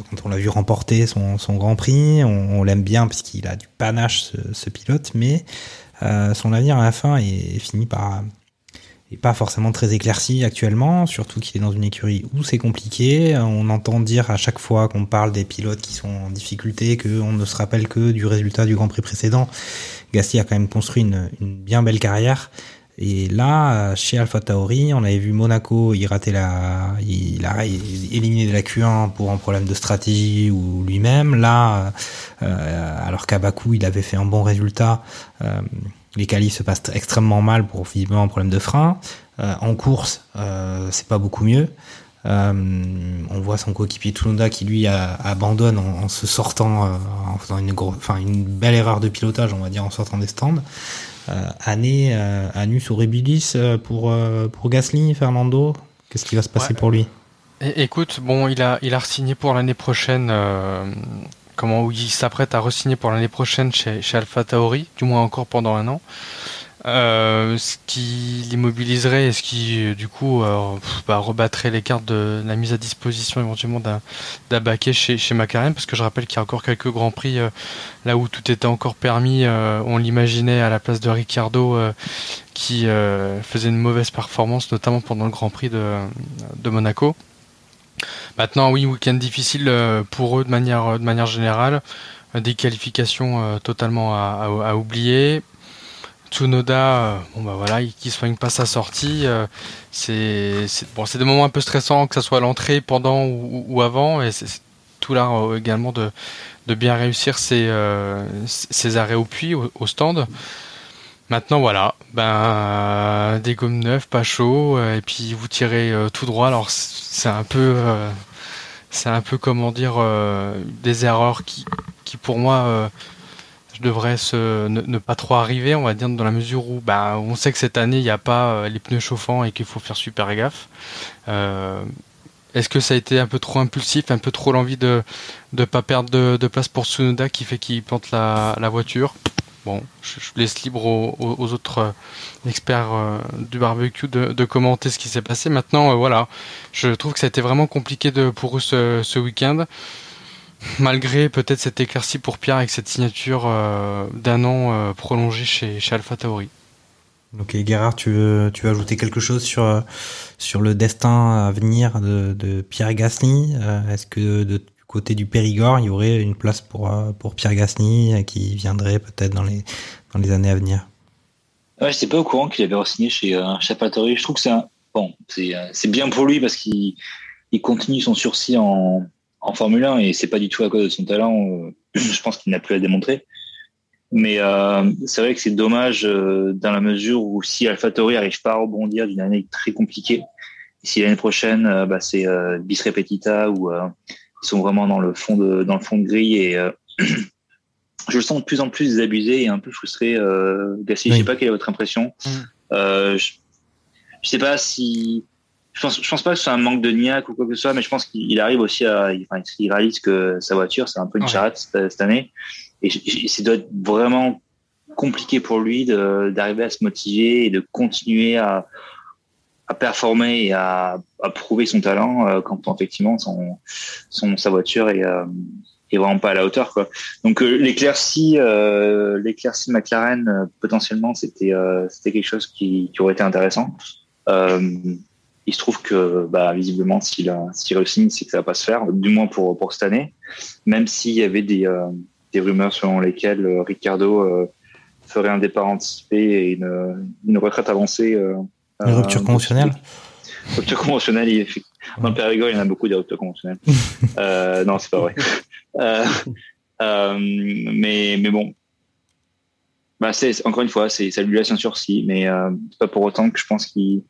quand on l'a vu remporter son, son Grand Prix, on, l'aime bien puisqu'il a du panache ce, ce pilote, mais euh, son avenir fin est, est fini par est pas forcément très éclairci actuellement, surtout qu'il est dans une écurie où c'est compliqué. On entend dire à chaque fois qu'on parle des pilotes qui sont en difficulté qu'on ne se rappelle que du résultat du Grand Prix précédent. Gasly a quand même construit une, une bien belle carrière. Et là, chez Alpha Tauri, on avait vu Monaco, il ratait la, il a éliminé de la Q1 pour un problème de stratégie ou lui-même. Là, euh, alors qu'à Bakou, il avait fait un bon résultat, euh, les qualifs se passent extrêmement mal pour visiblement un problème de frein. Euh, en course, euh, c'est pas beaucoup mieux. Euh, on voit son coéquipier Tsunoda qui lui a, abandonne en, en, se sortant, euh, en faisant une, gros, une belle erreur de pilotage, on va dire, en sortant des stands. Euh, année euh, anus horribilis pour euh, pour Gasly, Fernando. Qu'est-ce qui va se passer Ouais. pour lui? Écoute, bon, il a, il a re-signé pour l'année prochaine. euh, comment où il s'apprête à re-signer pour l'année prochaine chez, chez Alpha Tauri, du moins encore pendant un an. Euh, ce qui l'immobiliserait et ce qui, euh, du coup, euh, bah, rebattrait les cartes de la mise à disposition éventuellement d'un baquet chez, chez parce que je rappelle qu'il y a encore quelques grands prix là où tout était encore permis. on l'imaginait à la place de Ricciardo euh, qui faisait une mauvaise performance, notamment pendant le Grand Prix de Monaco. Maintenant, oui, week-end difficile euh, pour eux de manière, manière générale. Euh, Des qualifications euh, totalement à, oublier. Tsunoda, euh, bon bah voilà, il- qui soigne pas sa sortie. euh, c'est bon, c'est des moments un peu stressants, que ça soit à l'entrée, pendant ou, avant, et c'est tout l'art euh, également de, bien réussir ses, euh, arrêts au puits, au stand. Maintenant voilà, ben euh, des gommes neuves, pas chaud, euh, et puis vous tirez euh, tout droit. Alors c'est un peu, c'est un peu comment dire des erreurs qui, pour moi je devrais se, ne, pas trop arriver, on va dire dans la mesure où ben on sait que cette année il n'y a pas les pneus chauffants et qu'il faut faire super gaffe. Est-ce que ça a été un peu trop impulsif, un peu trop l'envie de ne pas perdre de, place pour Tsunoda qui fait qu'il plante la, la voiture? Bon, je, laisse libre aux, autres euh, experts euh, du barbecue de, commenter ce qui s'est passé. Maintenant, euh, voilà, je trouve que ça a été vraiment compliqué pour eux ce, week-end. Malgré peut-être cette éclaircie pour Pierre avec cette signature d'un an euh, prolongé chez, chez Alpha Tauri. Ok, Gérard, tu veux, tu veux ajouter quelque chose sur, sur le destin à venir de, de Pierre Gasly? Est-ce que de, côté du Périgord, il y aurait une place pour, euh, pour Pierre Gasly euh, qui viendrait peut-être dans les, dans les années à venir Ouais, j'étais pas au courant qu'il avait re-signé chez, euh, Tauri. Je trouve que c'est bon, euh, c'est bien pour lui parce qu'il il continue son sursis en, en Formule 1 et c'est pas du tout à cause de son talent. je pense qu'il n'a plus à démontrer. Mais c'est vrai que c'est dommage dans la mesure où si AlphaTauri arrive pas à rebondir d'une année très compliquée, si l'année prochaine bah, c'est bis repetita ou ils sont vraiment dans le fond de dans le fond de grille et euh, je le sens de plus en plus désabusé et un peu frustré. Euh, Gasly, Oui. je sais pas quelle est votre impression. Euh, je, je sais pas si je pense, je pense pas que ce soit un manque de niaque ou quoi que ce soit, mais je pense qu'il arrive aussi à, enfin, il réalise que sa voiture, c'est un peu une Ouais. charrette cette, cette année. Et je- ça doit être vraiment compliqué pour lui de- d'arriver à se motiver et de continuer à, à performer et à, prouver son talent euh, quand effectivement son, sa voiture est, euh, est vraiment pas à la hauteur. Donc, euh, l'éclaircie, euh, l'éclaircie McLaren, potentiellement, c'était, c'était quelque chose qui, aurait été intéressant. Il se trouve que, bah, visiblement, s'il s'il réussit, c'est que ça va pas se faire, du moins pour, pour cette année. Même s'il y avait des, des rumeurs selon lesquelles Ricardo ferait un départ anticipé et une, une retraite avancée. Une euh, rupture conventionnelle Rupture conventionnelle, il est... dans le Périgord, il y en a beaucoup des ruptures conventionnelles. euh, non, c'est pas vrai. Euh, euh, mais, mais bon, bah, c'est encore une fois, c'est ça lui laisse un sursis, mais pas pour autant que je pense qu'il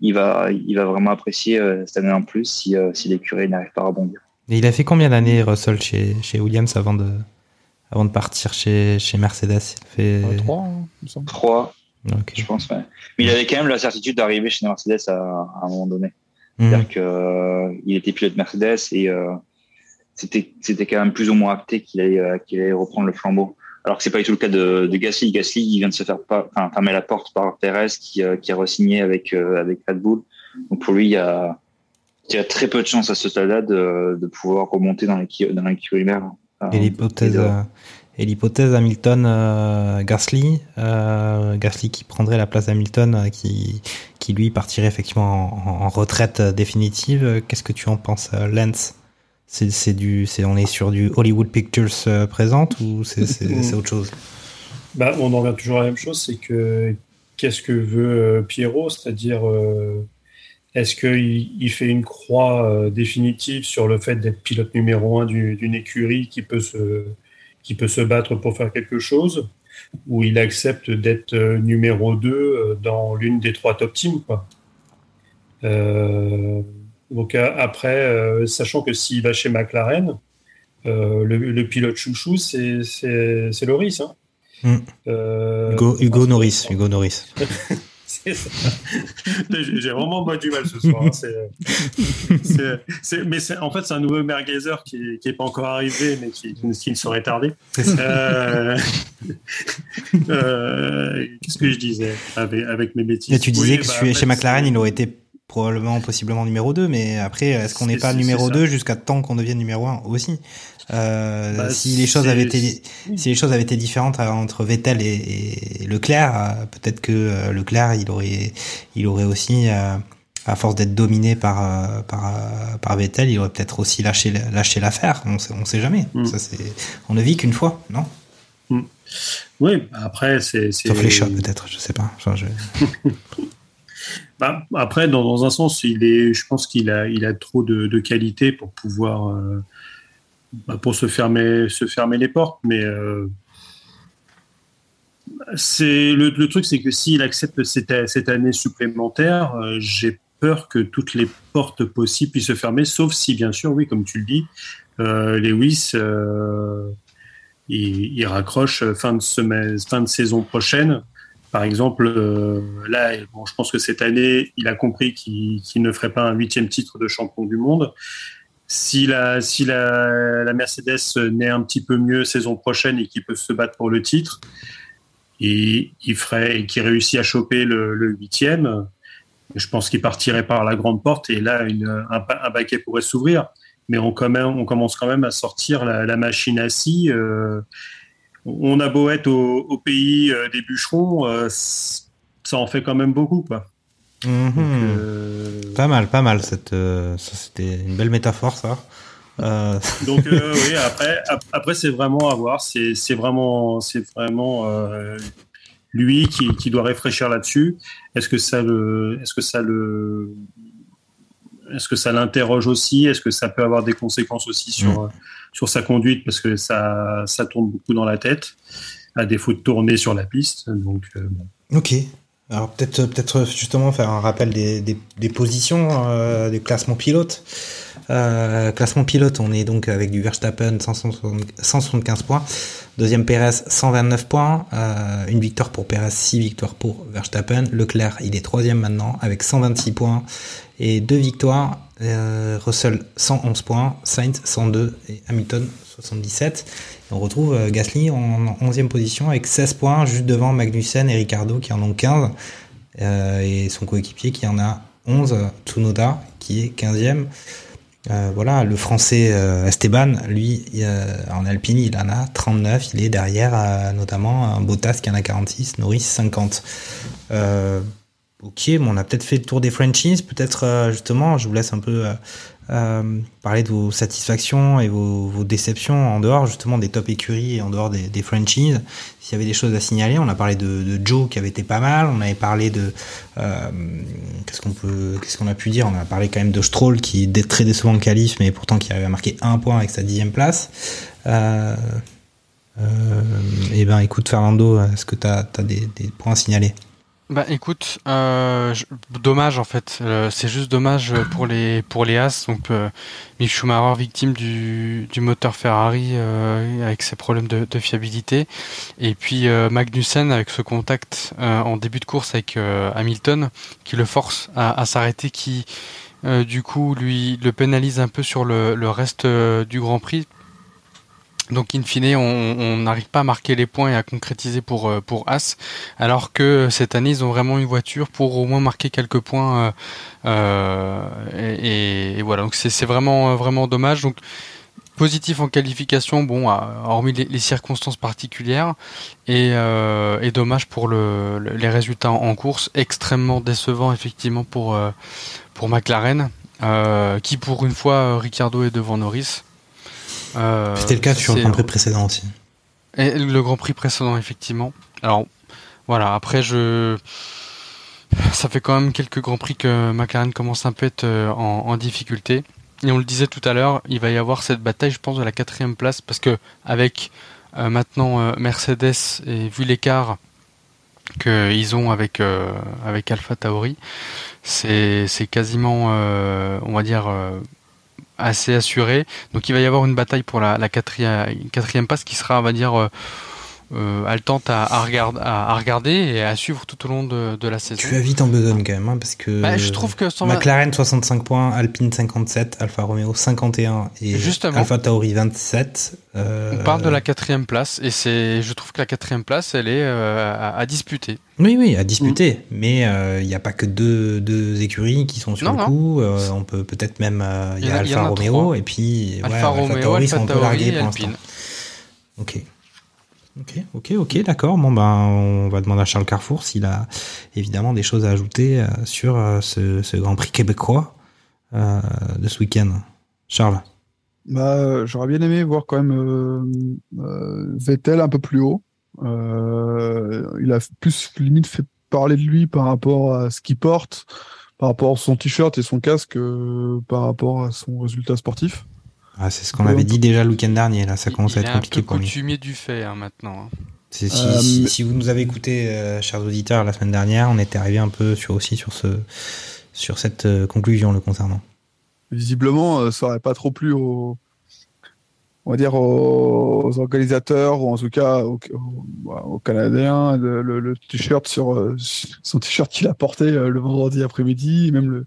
il va, il va vraiment apprécier cette année en plus si, si les curés n'arrivent pas à rebondir. Et il a fait combien d'années Russell chez, chez Williams avant de, avant de partir chez, chez Mercedes? Il fait... 3, hein, 3 Okay. Je pense. Mais il avait quand même la certitude d'arriver chez Mercedes à, un moment donné. Mmh. C'est-à-dire euh, était pilote Mercedes et euh, c'était quand même plus ou moins acté qu'il allait, euh, allait reprendre le flambeau. Alors que c'est pas du tout le cas de, Gasly. Gasly, il vient de se faire enfin, fermer la porte par Perez qui, a re-signé avec, avec Red Bull. Donc pour lui, il y a, il y a très peu de chances à ce stade-là de, de pouvoir remonter dans l'équilibre. Hein. Et l'hypothèse et l'hypothèse Hamilton euh, Gasly, euh, Gasly qui prendrait la place d'Hamilton, euh, qui qui lui partirait effectivement en, en retraite euh, définitive. Qu'est-ce que tu en penses, Lance? C'est c'est du, c'est on est sur du Hollywood Pictures présente ou c'est autre chose? Bah, on en revient toujours à la même chose, c'est que qu'est-ce que veut Pierrot, c'est-à-dire est-ce qu'il il fait une croix définitive sur le fait d'être pilote numéro un du- d'une écurie qui peut se qui peut se battre pour faire quelque chose, ou il accepte d'être euh, numéro 2 euh, dans l'une des trois top teams, quoi. Euh, donc après, sachant que s'il va chez McLaren, euh, le, le pilote chouchou, c'est Loris. Hein. Euh, Hugo, Hugo Norris, Hugo Norris. J'ai vraiment pas du mal ce soir. hein. C'est- mais en fait, c'est un nouveau merguezer qui n'est pas encore arrivé, mais qui, qui ne saurait tarder. Euh, euh, Qu'est-ce que je disais avec, avec mes bêtises? Et tu disais Oui, que bah, chez- en chez fait, McLaren, il aurait été probablement, possiblement numéro 2, mais après, est-ce qu'on n'est pas numéro c'est ça. 2 jusqu'à temps qu'on devienne numéro 1 aussi? Euh, Bah, si les choses avaient été si les choses avaient été différentes euh, entre Vettel et, et Leclerc, euh, peut-être que Leclerc il aurait il aurait aussi à force d'être dominé par par par Vettel, il aurait peut-être aussi lâché lâché l'affaire. On sait on sait jamais. Mm. Ça c'est on ne vit qu'une fois, non? Oui, bah, après, c'est. c'est- Sauf les chats peut-être, je sais pas. Enfin, je... Bah, après, dans, dans un sens, il est, je pense qu'il a, il a trop de, de qualité pour pouvoir, euh, bah, pour se fermer, se fermer les portes. Mais euh, c'est le, le truc, c'est que s'il accepte cette, cette année supplémentaire, euh, j'ai peur que toutes les portes possibles puissent se fermer, sauf si, bien sûr, oui, comme tu le dis, euh, Lewis, euh, il, il raccroche fin de semaine, fin de saison prochaine. Par exemple, euh, là, bon, je pense que cette année, il a compris qu'il ne ferait pas un huitième titre de champion du monde. Si la, si la, Mercedes naît un petit peu mieux saison prochaine et qu'il peut se battre pour le titre, et il ferait et qu'il réussit à choper le, huitième, je pense qu'il partirait par la grande porte et là, un, baquet pourrait s'ouvrir. mais on, on commence quand même à sortir la, machine à scie. euh, on a beau être au, pays euh, des bûcherons, euh, ça en fait quand même beaucoup. Quoi. Mhm. Euh, Pas mal, pas mal. Cette, euh, ça, c'était une belle métaphore, ça. Euh, Donc euh, oui, après, ap- après c'est vraiment à voir. C'est c'est vraiment, c'est vraiment euh, lui qui, qui doit réfléchir là-dessus. Est-ce que ça le, est-ce que ça le, est-ce que ça l'interroge aussi? Est-ce que ça peut avoir des conséquences aussi sur sur sa conduite? Parce que ça ça tourne beaucoup dans la tête à défaut de tourner sur la piste. Donc euh. Ok. Alors peut-être peut-être justement faire un rappel des, des, positions euh, des classements pilotes. Euh, classement pilote, on est donc avec du Verstappen 160 175 points, deuxième Perez 129 points, euh, une victoire pour Perez, 6 victoires pour Verstappen. Leclerc, il est troisième maintenant avec 126 points et deux victoires. Euh, Russell 111 points, Sainz 102 et Hamilton 77. Et on retrouve euh, Gasly en 11e position avec 16 points, juste devant Magnussen et Ricardo qui en ont 15. euh, et son coéquipier qui en a 11, Tsunoda, qui est 15e. Euh, voilà, le français Esteban, lui, en Alpine, il en a 39. Il est derrière, notamment, un Bottas qui en a 46, Norris 50. Euh, ok, on a peut-être fait le tour des franchises. Peut-être, justement, je vous laisse un peu euh, parler de vos satisfactions et vos, déceptions en dehors, justement, des top écuries et en dehors des, franchises. S'il y avait des choses à signaler, on a parlé de, Joe qui avait été pas mal. On avait parlé de euh, qu'est-ce qu'on peut, qu'est-ce qu'on a pu dire? On a parlé quand même de Stroll qui est très décevant en qualif, mais pourtant qui arrive à marquer un point avec sa dixième place. Euh, euh, et ben, écoute, Fernando, est-ce que tu as, des points à signaler? Bah écoute, euh, dommage en fait. Euh, c'est juste dommage pour les pour les As. Donc euh, Schumacher victime du, du moteur Ferrari euh, avec ses problèmes de, fiabilité. Et puis euh, Magnussen avec ce contact euh, en début de course avec euh, Hamilton qui le force à, à s'arrêter, qui euh, du coup lui le pénalise un peu sur le, le reste euh, du Grand Prix. Donc in fine, on n'arrive pas à marquer les points et à concrétiser pour euh, pour As, alors que cette année ils ont vraiment une voiture pour au moins marquer quelques points. euh, euh, et, voilà, donc c'est vraiment vraiment dommage. Donc positif en qualification, bon, hormis les, circonstances particulières, et, dommage pour le, le- les résultats en, course, extrêmement décevant effectivement pour McLaren, qui pour une fois Ricardo est devant Norris. Euh, C'était le cas sur le Grand Prix précédent aussi. et le Grand Prix précédent, effectivement. Alors, voilà, après, je. Ça fait quand même quelques Grands Prix que McLaren commence un peu à être euh, en, en difficulté. Et on le disait tout à l'heure, il va y avoir cette bataille, je pense, de la quatrième place, parce que avec euh, maintenant euh, Mercedes et vu l'écart qu'ils ont avec euh, avec Alpha Tauri, c'est quasiment, on va dire. Euh, assez assuré. Donc il va y avoir une bataille pour la, quatrième, quatrième passe qui sera, on va dire, euh, haletante à, à, regard- à, à regarder et à suivre tout au long de, de la saison. Tu vas vite en besogne quand même, hein, parce que Bah, je trouve que McLaren 65 points, Alpine 57, Alfa Romeo 51 et Justement. Alfa Tauri 27. euh, On parle de la quatrième place et c'est, je trouve que la quatrième place, elle est euh, à, à disputer. Oui, oui, à disputer. Mais euh, il n'y a pas que deux, deux écuries qui sont sur Non, le coup. On peut peut-être même. Il y, a Alfa Romeo et puis. ouais, Alfa Romeo, Tauri Alfa sont un peu Tauri largués et pour Alpine. l'instant. Ok. Ok, ok, ok, d'accord. Bon, ben, on va demander à Charles Carrefour s'il a évidemment des choses à ajouter euh, sur euh, ce, Grand Prix québécois euh, de ce week-end. Charles. Bah, j'aurais bien aimé voir quand même Vettel un peu plus haut. Il a plus limite fait parler de lui par rapport à ce qu'il porte, par rapport à son t-shirt et son casque, par rapport à son résultat sportif. Ah, c'est ce qu'on avait dit déjà le week-end dernier. Là, ça commence Il à être un compliqué peu pour lui. coutumier du fait hein, maintenant. hein. C'est- Si, Euh, si- vous nous avez écouté, euh, chers auditeurs, la semaine dernière, on était arrivé un peu sur aussi sur ce sur cette euh, conclusion le concernant. Visiblement, euh, ça aurait pas trop plu aux, on va dire aux, aux organisateurs ou en tout cas aux, aux- aux Canadiens. Le, le- le t-shirt sur euh, son t-shirt qu'il a porté euh, le vendredi après-midi, même le,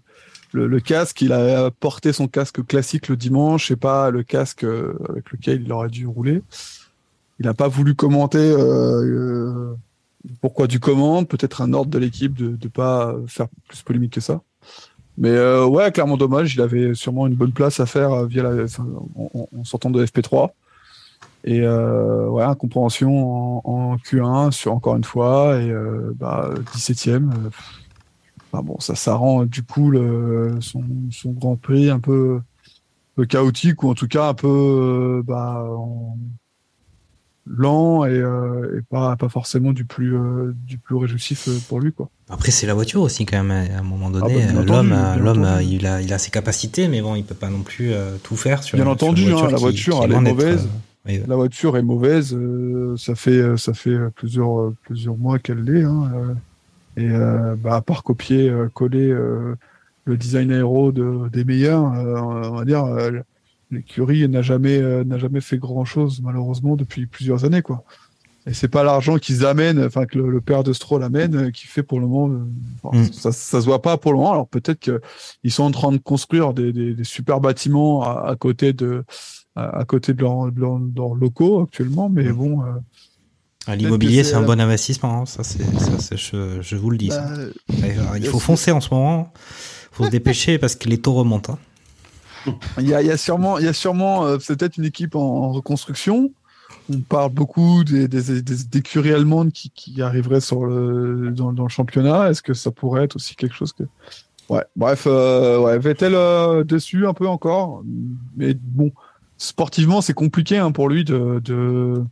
le, casque, il a porté son casque classique le dimanche et pas le casque euh, avec lequel il aurait dû rouler. Il n'a pas voulu commenter euh, euh, pourquoi du comment, peut-être un ordre de l'équipe de ne pas faire plus polémique que ça. Mais ouais, clairement dommage. Il avait sûrement une bonne place à faire via en, sortant de FP3. Et ouais, incompréhension en, en Q1 sur encore une fois et euh, bah, 17ème. Bon, ça, ça rend du coup le, son, son Grand Prix un peu, un peu chaotique ou en tout cas un peu euh, bah, en- lent et, euh, et pas, pas forcément du plus, euh, du plus réjouissif euh, pour lui. Quoi. Après, c'est la voiture aussi, quand même. À un moment donné, Ah bah, entendu, l'homme, l'homme, il a, il a ses capacités, mais bon, il peut pas non plus euh, tout faire sur. Bien sur entendu, une hein, la qui- voiture, qui elle est mauvaise. oui, La voiture est mauvaise. ça fait ça fait plusieurs plusieurs mois qu'elle l'est. Hein, et euh, bah, à part copier euh, coller euh, le design aéro de, des meilleurs, euh, on va dire euh, l'écurie n'a jamais euh, n'a jamais fait grand chose malheureusement depuis plusieurs années quoi. Et c'est pas l'argent qu'ils amènent, enfin que le, le père de Stroll amène, qui fait pour le moment. euh, enfin, Mm. ça, ça se voit pas pour le moment. Alors peut-être qu'ils sont en train de construire des, des, des super bâtiments à, à côté de à, à côté de leurs de leurs locaux actuellement, mais bon. euh, L'immobilier, que c'est un bon investissement. hein, Ça, c'est, je, je vous le dis. bah, alors, il faut foncer en ce moment. faut se dépêcher parce que les taux remontent. hein. Il y a, il y a sûrement, il y a sûrement euh, peut-être une équipe en, en reconstruction. On parle beaucoup des, des, des, des écuries allemandes qui, qui arriveraient sur le, dans, dans le championnat. Est-ce que ça pourrait être aussi quelque chose que. Ouais, bref, euh, ouais, Vettel euh, dessus un peu encore. Mais bon, sportivement, c'est compliqué hein, pour lui de, de,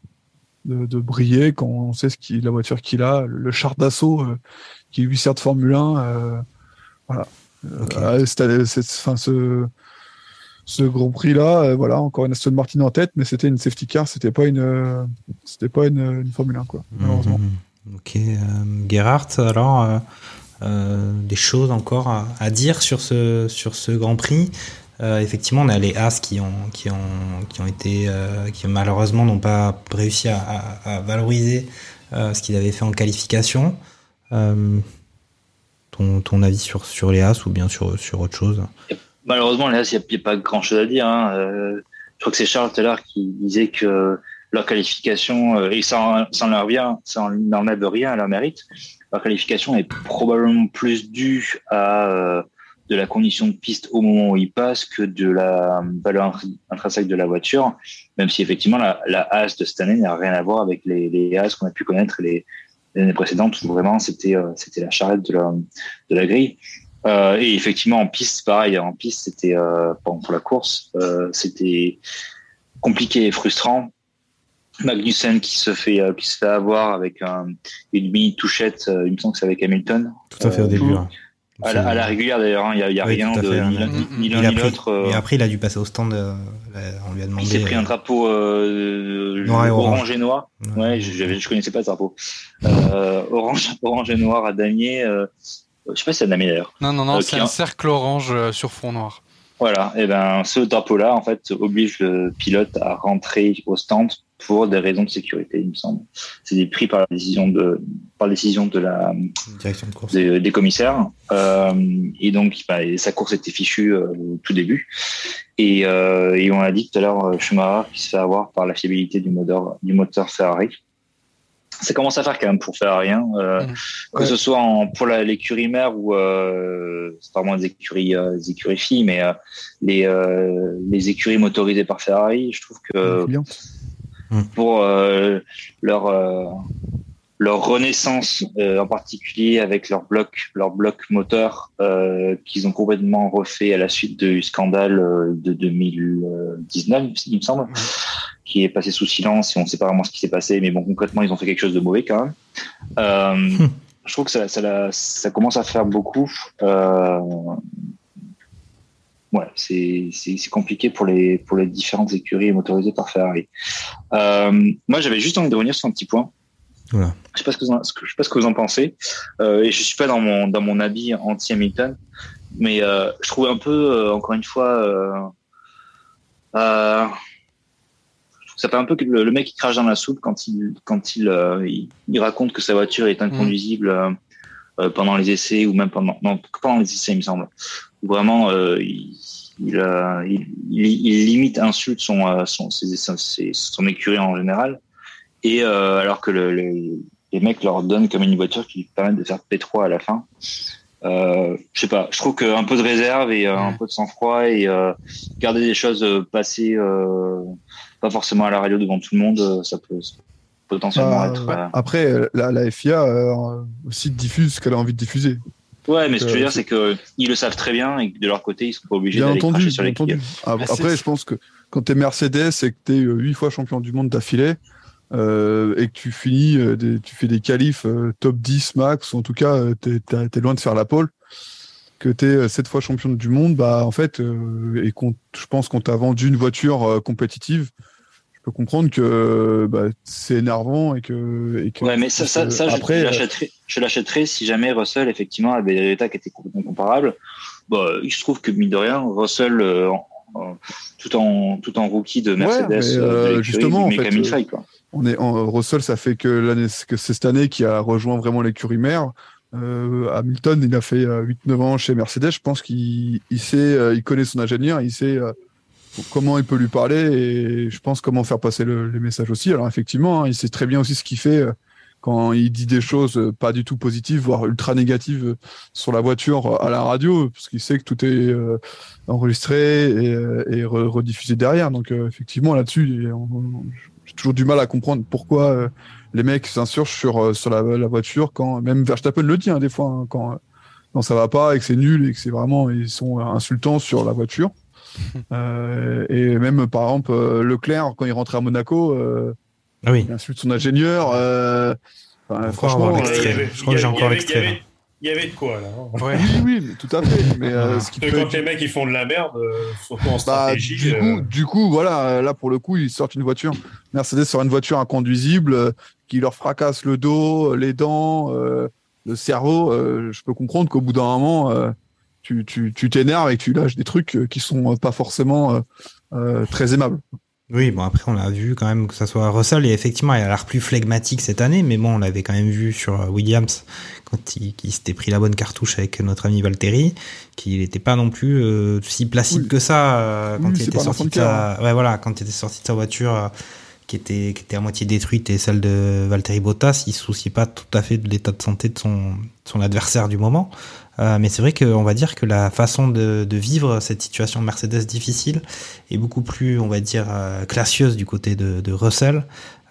de, de briller quand on sait ce qu'il, la voiture qu'il a, le, le char d'assaut euh, qui lui sert de Formule 1. euh, voilà. Euh, Ok. euh, ce, ce Grand Prix là, voilà, encore une Aston Martin en tête, mais c'était une safety car, c'était pas une, c'était pas une, une Formule 1 quoi, malheureusement. Mhm. Ok, euh, Gerhardt, alors des choses encore à, à dire sur ce sur ce Grand Prix? Euh, effectivement, on a les As qui ont qui ont qui ont été euh, qui malheureusement n'ont pas réussi à, valoriser euh, ce qu'ils avaient fait en qualification. Ton, ton avis sur sur les As ou bien sur sur autre chose? Malheureusement, là, il n'y a, pas grand chose à dire. Hein. Je crois que c'est Charles tout à l'heure qui disait que leur qualification, et ça, ça leur vient, ça rien à leur mérite, leur qualification est probablement plus due à de la condition de piste au moment où ils passent que de la valeur intrinsèque de la voiture, même si effectivement la, la As de cette année n'a rien à voir avec les, les As qu'on a pu connaître les, années précédentes où vraiment c'était euh, c'était la charrette de la, de la grille. Euh, et effectivement, en piste, pareil, en piste, c'était euh, pour, la course, c'était compliqué et frustrant. Magnussen qui se fait qui se fait avoir avec un, une mini touchette, il me semble que c'est avec Hamilton. Tout à fait au début. hein. À la, à la régulière d'ailleurs, hein, il y a, il y a Oui, rien de fait, ni hein. l'un ni- ni Il l'un a ni pris- l'autre. euh, Et après, il a dû passer au stand. euh, on lui a demandé. il s'est pris euh, un drapeau euh, Noir et orange. orange et noir. Ouais, je, je connaissais pas ce drapeau. Euh, orange, orange et noir à damier. Euh, je sais pas si c'est à damier d'ailleurs. Non, non, non, Euh, c'est un cercle orange euh, sur fond noir. Voilà, et ben ce drapeau-là, en fait, oblige le pilote à rentrer au stand pour des raisons de sécurité, il me semble. C'est pris par la décision de par décision de la Direction de course. des, des commissaires. Euh, et donc, bah, sa course était fichue euh, au tout début. Et, euh, et on a dit tout à l'heure, Schumacher qui se fait avoir par la fiabilité du moteur du moteur Ferrari. Ça commence à faire quand même pour Ferrari, hein, que Ouais. ce soit en, pour l'écurie mère ou euh, c'est pas vraiment des écuries, euh, des écuries filles, mais euh, les, euh, les écuries motorisées par Ferrari, je trouve que Bien. pour euh, leur euh, leur renaissance euh, en particulier avec leur bloc leur bloc moteur euh, qu'ils ont complètement refait à la suite du scandale euh, de 2019 il me semble qui est passé sous silence et on sait pas vraiment ce qui s'est passé mais bon concrètement ils ont fait quelque chose de mauvais quand même. Euh, je trouve que ça, ça, ça commence à faire beaucoup euh, ouais, c'est compliqué pour les pour les différentes écuries motorisées par Ferrari. Euh, moi, j'avais juste envie de revenir sur un petit point. Voilà. Je sais que- je sais pas ce que vous en pensez. Euh, et je suis pas dans mon dans mon habit anti Hamilton, mais euh, je trouve un peu encore une fois. Ça fait un peu que le, le mec qui crache dans la soupe quand il quand il, il, il raconte que sa voiture est inconduisible euh, pendant les essais ou même pendant non pendant les essais il me semble vraiment euh, il, il, euh, il, il- il limite insulte son euh, son ses- ses- son écurie en général et euh, alors que le, le- les mecs leur donnent comme une voiture qui permet de faire P3 à la fin euh, je sais pas, je trouve qu'un peu de réserve et euh, un peu de sang-froid et garder des choses passées pas forcément à la radio devant tout le monde, ça peut potentiellement Ah, être. Après, la, la FIA aussi diffuse ce qu'elle a envie de diffuser. Ouais, mais ce que je veux Euh, dire, c'est que ils le savent très bien et que de leur côté, ils sont pas obligés d'aller cracher sur bien l'équipe. entendu. Ah, Bah, Après, je pense que quand tu es Mercedes et que tu es huit fois champion du monde d'affilée euh, et que tu finis, euh, des- tu fais des qualifs euh, top 10 max, ou en tout cas, tu es, loin de faire la pole, que tu es sept fois champion du monde, bah en fait, euh, et qu'on, je pense qu'on t'a vendu une voiture euh, compétitive, peux comprendre que bah, c'est énervant et que. Et que Ouais, mais ça, ça, ça je- après, je l'achèterais, je l'achèterais si jamais Russell effectivement avait des résultats qui étaient complètement comparables. Bah, il se trouve que mine de rien, Russell, euh, tout en tout en rookie de Mercedes, mais, euh, de euh, justement, en fait, quoi. On est en Russell, ça fait que l'année, que c'est cette année qui a rejoint vraiment l'écurie mère. Euh, Hamilton, il a fait euh, 8-9 ans chez Mercedes. Je pense qu'il il sait, il connaît son ingénieur, il sait comment il peut lui parler et je pense comment faire passer le- les messages aussi. Alors effectivement, hein, il sait très bien aussi ce qu'il fait euh, quand il dit des choses euh, pas du tout positives, voire ultra négatives euh, sur la voiture à la radio, parce qu'il sait que tout est enregistré et, et re- rediffusé derrière. Donc effectivement là-dessus, j'ai toujours du mal à comprendre pourquoi les mecs s'insurgent sur la voiture quand même Verstappen le dit hein, des fois hein, quand quand ça va pas et que c'est nul et que c'est vraiment ils sont insultants sur la voiture. Euh, et même par exemple euh, Leclerc quand il rentrait à Monaco, euh, Ah oui. il insulte son ingénieur. euh, enfin, franchement, euh, avait- Je crois que j'ai encore l'extrait, il y avait- de quoi là. hein. Ouais. oui, oui, tout à fait. Mais euh, ce qui peut quand les mecs ils font de la merde, euh, surtout en Bah, stratégie. du, euh, coup, du coup, voilà, là pour le coup, ils sortent une voiture. Mercedes sort une voiture inconduisible euh, qui leur fracasse le dos, les dents, euh, le cerveau. euh, je peux comprendre qu'au bout d'un moment, euh, tu tu- tu t'énerves et tu lâches des trucs euh, qui sont euh, pas forcément euh, euh, très aimables. Oui, bon après on l'a vu quand même que ça soit Russell et effectivement il a l'air plus flegmatique cette année, mais bon on l'avait quand même vu sur Williams quand il, qu'il s'était pris la bonne cartouche avec notre ami Valtteri, qu'il n'était pas non plus euh, si placide Oui. que ça euh, quand Oui, il était sorti de de cœur, hein. sa, ouais voilà quand il était sorti de sa voiture qui était qui était à moitié détruite et celle de Valtteri Bottas, il se soucie pas tout à fait de l'état de santé de son son adversaire du moment. Euh, mais c'est vrai qu'on va dire que la façon de, de vivre cette situation Mercedes difficile est beaucoup plus, on va dire, euh, classieuse du côté de, de Russell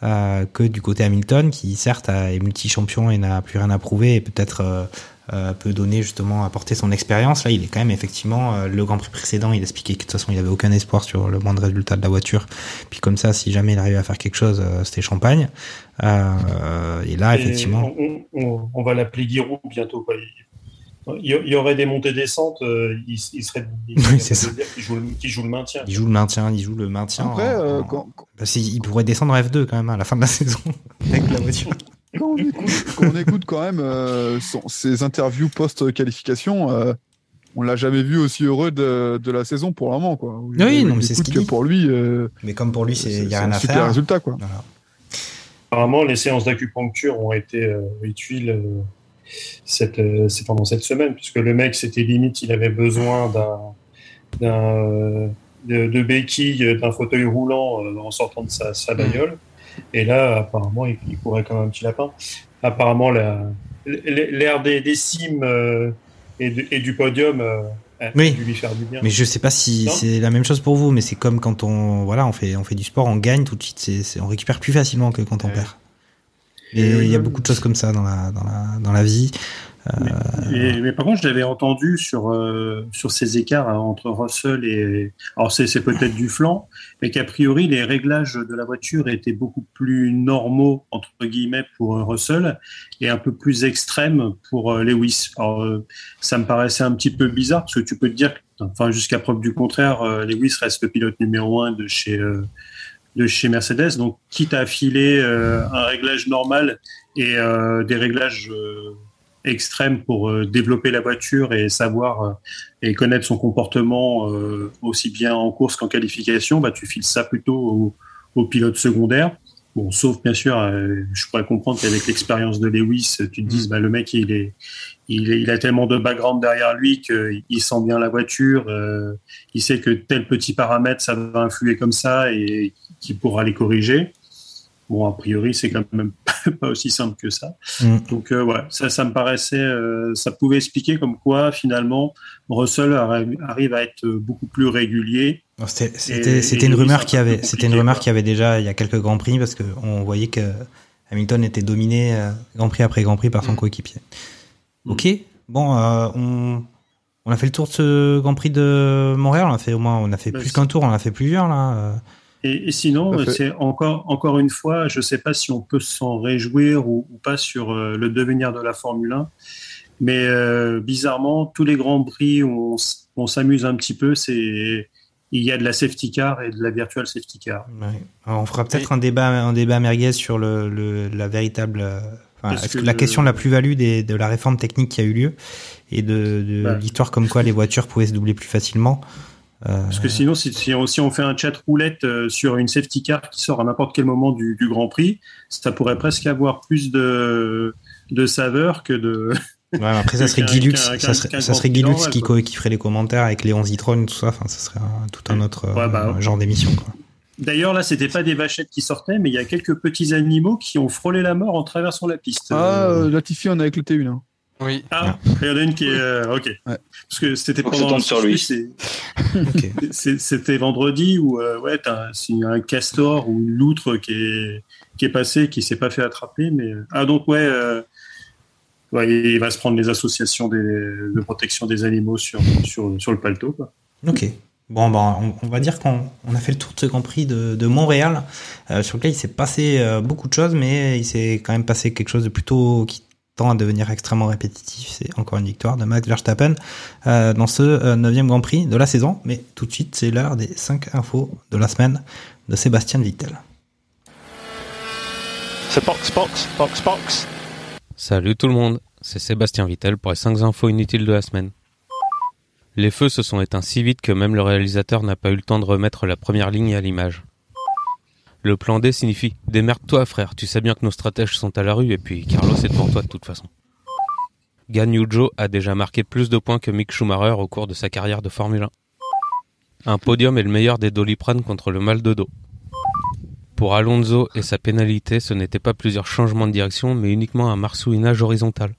euh, que du côté Hamilton, qui certes est multi-champion et n'a plus rien à prouver et peut-être euh, euh, peut donner justement apporter son expérience. Là, il est quand même effectivement euh, le Grand Prix précédent. Il expliquait que de toute façon, il avait aucun espoir sur le moindre résultat de la voiture. Puis comme ça, si jamais il arrivait à faire quelque chose, euh, c'était champagne. Euh, et là, et effectivement. on, on- on va l'appeler Giroud bientôt. Quoi. Il y, aurait des montées-descentes, euh, il, il serait. Il Oui, c'est ça. dire qu'il joue, le- qu'il joue le maintien. Il joue le maintien, il joue le maintien. Après, en- euh, en- quand, Bah, il pourrait descendre en F2 quand même à la fin de la saison avec la voiture. quand on écoute, quand on écoute quand même euh, son- ses interviews post-qualification, euh, on l'a jamais vu aussi heureux de, de la saison pour le moment. Quoi. Oui, il non, mais c'est ce qu'il dit. pour lui, euh, Mais comme pour lui, c'est il y a c'est rien un à super faire. résultat. Quoi. Voilà. Apparemment, les séances d'acupuncture ont été euh, utiles euh, cette, euh, c'est pendant cette semaine, puisque le mec, c'était limite, il avait besoin d'un, d'un, de, de béquilles, d'un fauteuil roulant euh, en sortant de sa, sa bagnole. Et là, apparemment, il, il courait comme un petit lapin. Apparemment, la, l'air des, des cimes euh, et, du- et du podium euh, a Oui. lui faire du bien. Mais je sais pas si Non. c'est la même chose pour vous, mais c'est comme quand on voilà, on fait on fait du sport, on gagne tout de suite, c'est, c'est- on récupère plus facilement que quand on Ouais. perd. Et il y a beaucoup de choses comme ça dans la dans la dans la vie. Mais par contre, je l'avais entendu sur, euh, sur ces écarts hein, entre Russell et. Alors, c'est peut-être du flanc, mais qu'a priori, les réglages de la voiture étaient beaucoup plus normaux, entre guillemets, pour euh, Russell et un peu plus extrêmes pour euh, Lewis. Alors, euh, ça me paraissait un petit peu bizarre parce que tu peux te dire, enfin, jusqu'à preuve du contraire, euh, Lewis reste le pilote numéro un de chez. De chez Mercedes, donc quitte à filer euh, un réglage normal et euh, des réglages euh, extrêmes pour euh, développer la voiture et savoir euh, et connaître son comportement euh, aussi bien en course qu'en qualification, bah, tu files ça plutôt au, au pilote secondaire. Bon, sauf bien sûr, euh, je pourrais comprendre qu'avec l'expérience de Lewis, tu te dises, bah, le mec, il est, il, est- il a tellement de background derrière lui qu'il sent bien la voiture, euh, il sait que tel petit paramètre, ça va influer comme ça et qu'il pourra les corriger. Bon, a priori, c'est quand même pas aussi simple que ça. Mm. Donc, euh, ouais, ça, ça me paraissait, euh, ça pouvait expliquer comme quoi, finalement, Russell arri- arrive à être beaucoup plus régulier. C'était une rumeur qui avait, c'était une rumeur qui avait déjà il y a quelques grands prix parce que on voyait que Hamilton était dominé euh, grand prix après grand prix par son Mm. coéquipier. Mm. Ok, bon, euh, on on a fait le tour de ce Grand Prix de Montréal. On a fait au moins, on a fait Bah, plus qu'un tour. On a fait plusieurs là. Et, et sinon, c'est encore, encore une fois, je ne sais pas si on peut s'en réjouir ou, ou pas sur euh, le devenir de la Formule 1, mais euh, bizarrement, tous les grands prix où on, s'amuse un petit peu, c'est il y a de la safety car et de la virtual safety car. Ouais. On fera peut-être un débat, un débat merguez sur le, le- la véritable, euh, enfin, Est-ce est-ce que que la question de la plus-value de la réforme technique qui a eu lieu et de, de Ouais. l'histoire comme quoi les voitures pouvaient se doubler plus facilement. Euh, Parce que sinon, si, si on, si on fait un chat roulette euh, sur une safety car qui sort à n'importe quel moment du, du Grand Prix, ça pourrait presque avoir plus de, de saveur que de. Ouais, après, ça serait qu'un- Guy Lux, qu'un- ça serait, ça serait ouais, qui, quoi. co- qui ferait les commentaires avec Léon Zitron, tout ça. Enfin, ça serait un- tout un autre euh, Ouais, bah, genre d'émission. D'ailleurs, là, c'était pas des vachettes qui sortaient, mais il y a quelques petits animaux qui ont frôlé la mort en traversant la piste. Ah, Euh, Latifi, on a avec le T1. Hein. Oui. Ah, il y en a une qui est. euh, ok. Ouais. Parce que c'était pendant. sur lui. C'était vendredi où, euh, ouais, t'as un- c'est un castor ou une loutre qui est, qui est passé, qui s'est pas fait attraper. Mais... Ah, donc, ouais. euh, ouais, il va se prendre les associations des, de protection des animaux sur, sur, sur le paletot. Quoi. Ok. Bon, ben, on, on va dire qu'on on a fait le tour de ce Grand Prix de, de Montréal, euh, sur lequel il s'est passé euh, beaucoup de choses, mais il s'est quand même passé quelque chose de plutôt qui tend à devenir extrêmement répétitif. C'est encore une victoire de Max Verstappen euh, dans ce euh, neuvième Grand Prix de la saison. Mais tout de suite, c'est l'heure des 5 infos de la semaine de Sébastien Vittel. So box, box, box, box. Salut tout le monde, c'est Sébastien Vittel pour les 5 infos inutiles de la semaine. Les feux se sont éteints si vite que même le réalisateur n'a pas eu le temps de remettre la première ligne à l'image. Le plan D signifie Démerde-toi frère, tu sais bien que nos stratèges sont à la rue et puis Carlos est devant toi de toute façon. Gan Yujo a déjà marqué plus de points que Mick Schumacher au cours de sa carrière de Formule 1. Un podium est le meilleur des doliprane contre le mal de dos. Pour Alonso et sa pénalité, ce n'était pas plusieurs changements de direction, mais uniquement un marsouinage horizontal.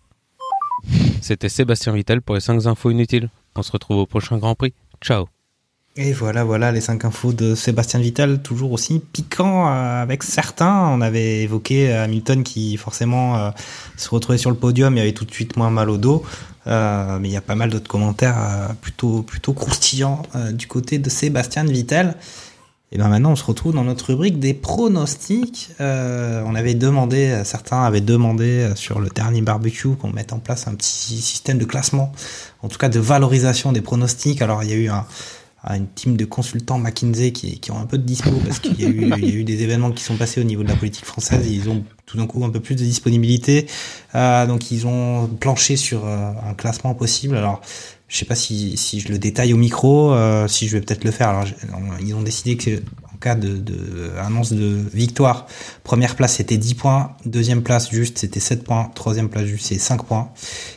C'était Sébastien Vittel pour les 5 infos inutiles. On se retrouve au prochain Grand Prix. Ciao Et voilà, voilà les 5 infos de Sébastien Vittel, toujours aussi piquant euh, avec certains. On avait évoqué euh, Hamilton qui forcément euh, se retrouvait sur le podium et avait tout de suite moins mal au dos. Mais il y a pas mal d'autres commentaires plutôt plutôt croustillants du côté de Sébastien Vittel. Et bien maintenant, on se retrouve dans notre rubrique des pronostics. On avait demandé, certains avaient demandé sur le dernier barbecue qu'on mette en place un petit système de classement, en tout cas de valorisation des pronostics. Alors il y a eu un, un- une team de consultants McKinsey qui, qui ont un peu de dispo parce qu'il y, a eu- il y a eu des événements qui sont passés au niveau de la politique française et ils ont tout d'un coup un peu plus de disponibilité. Euh, donc ils ont planché sur euh, un classement possible. Alors je sais pas si, si je le détaille au micro, euh, si je vais peut-être le faire. Alors, ils ont décidé que en cas de, de annonce de victoire, première place c'était 10 points, deuxième place juste c'était 7 points, troisième place juste c'est 5 points.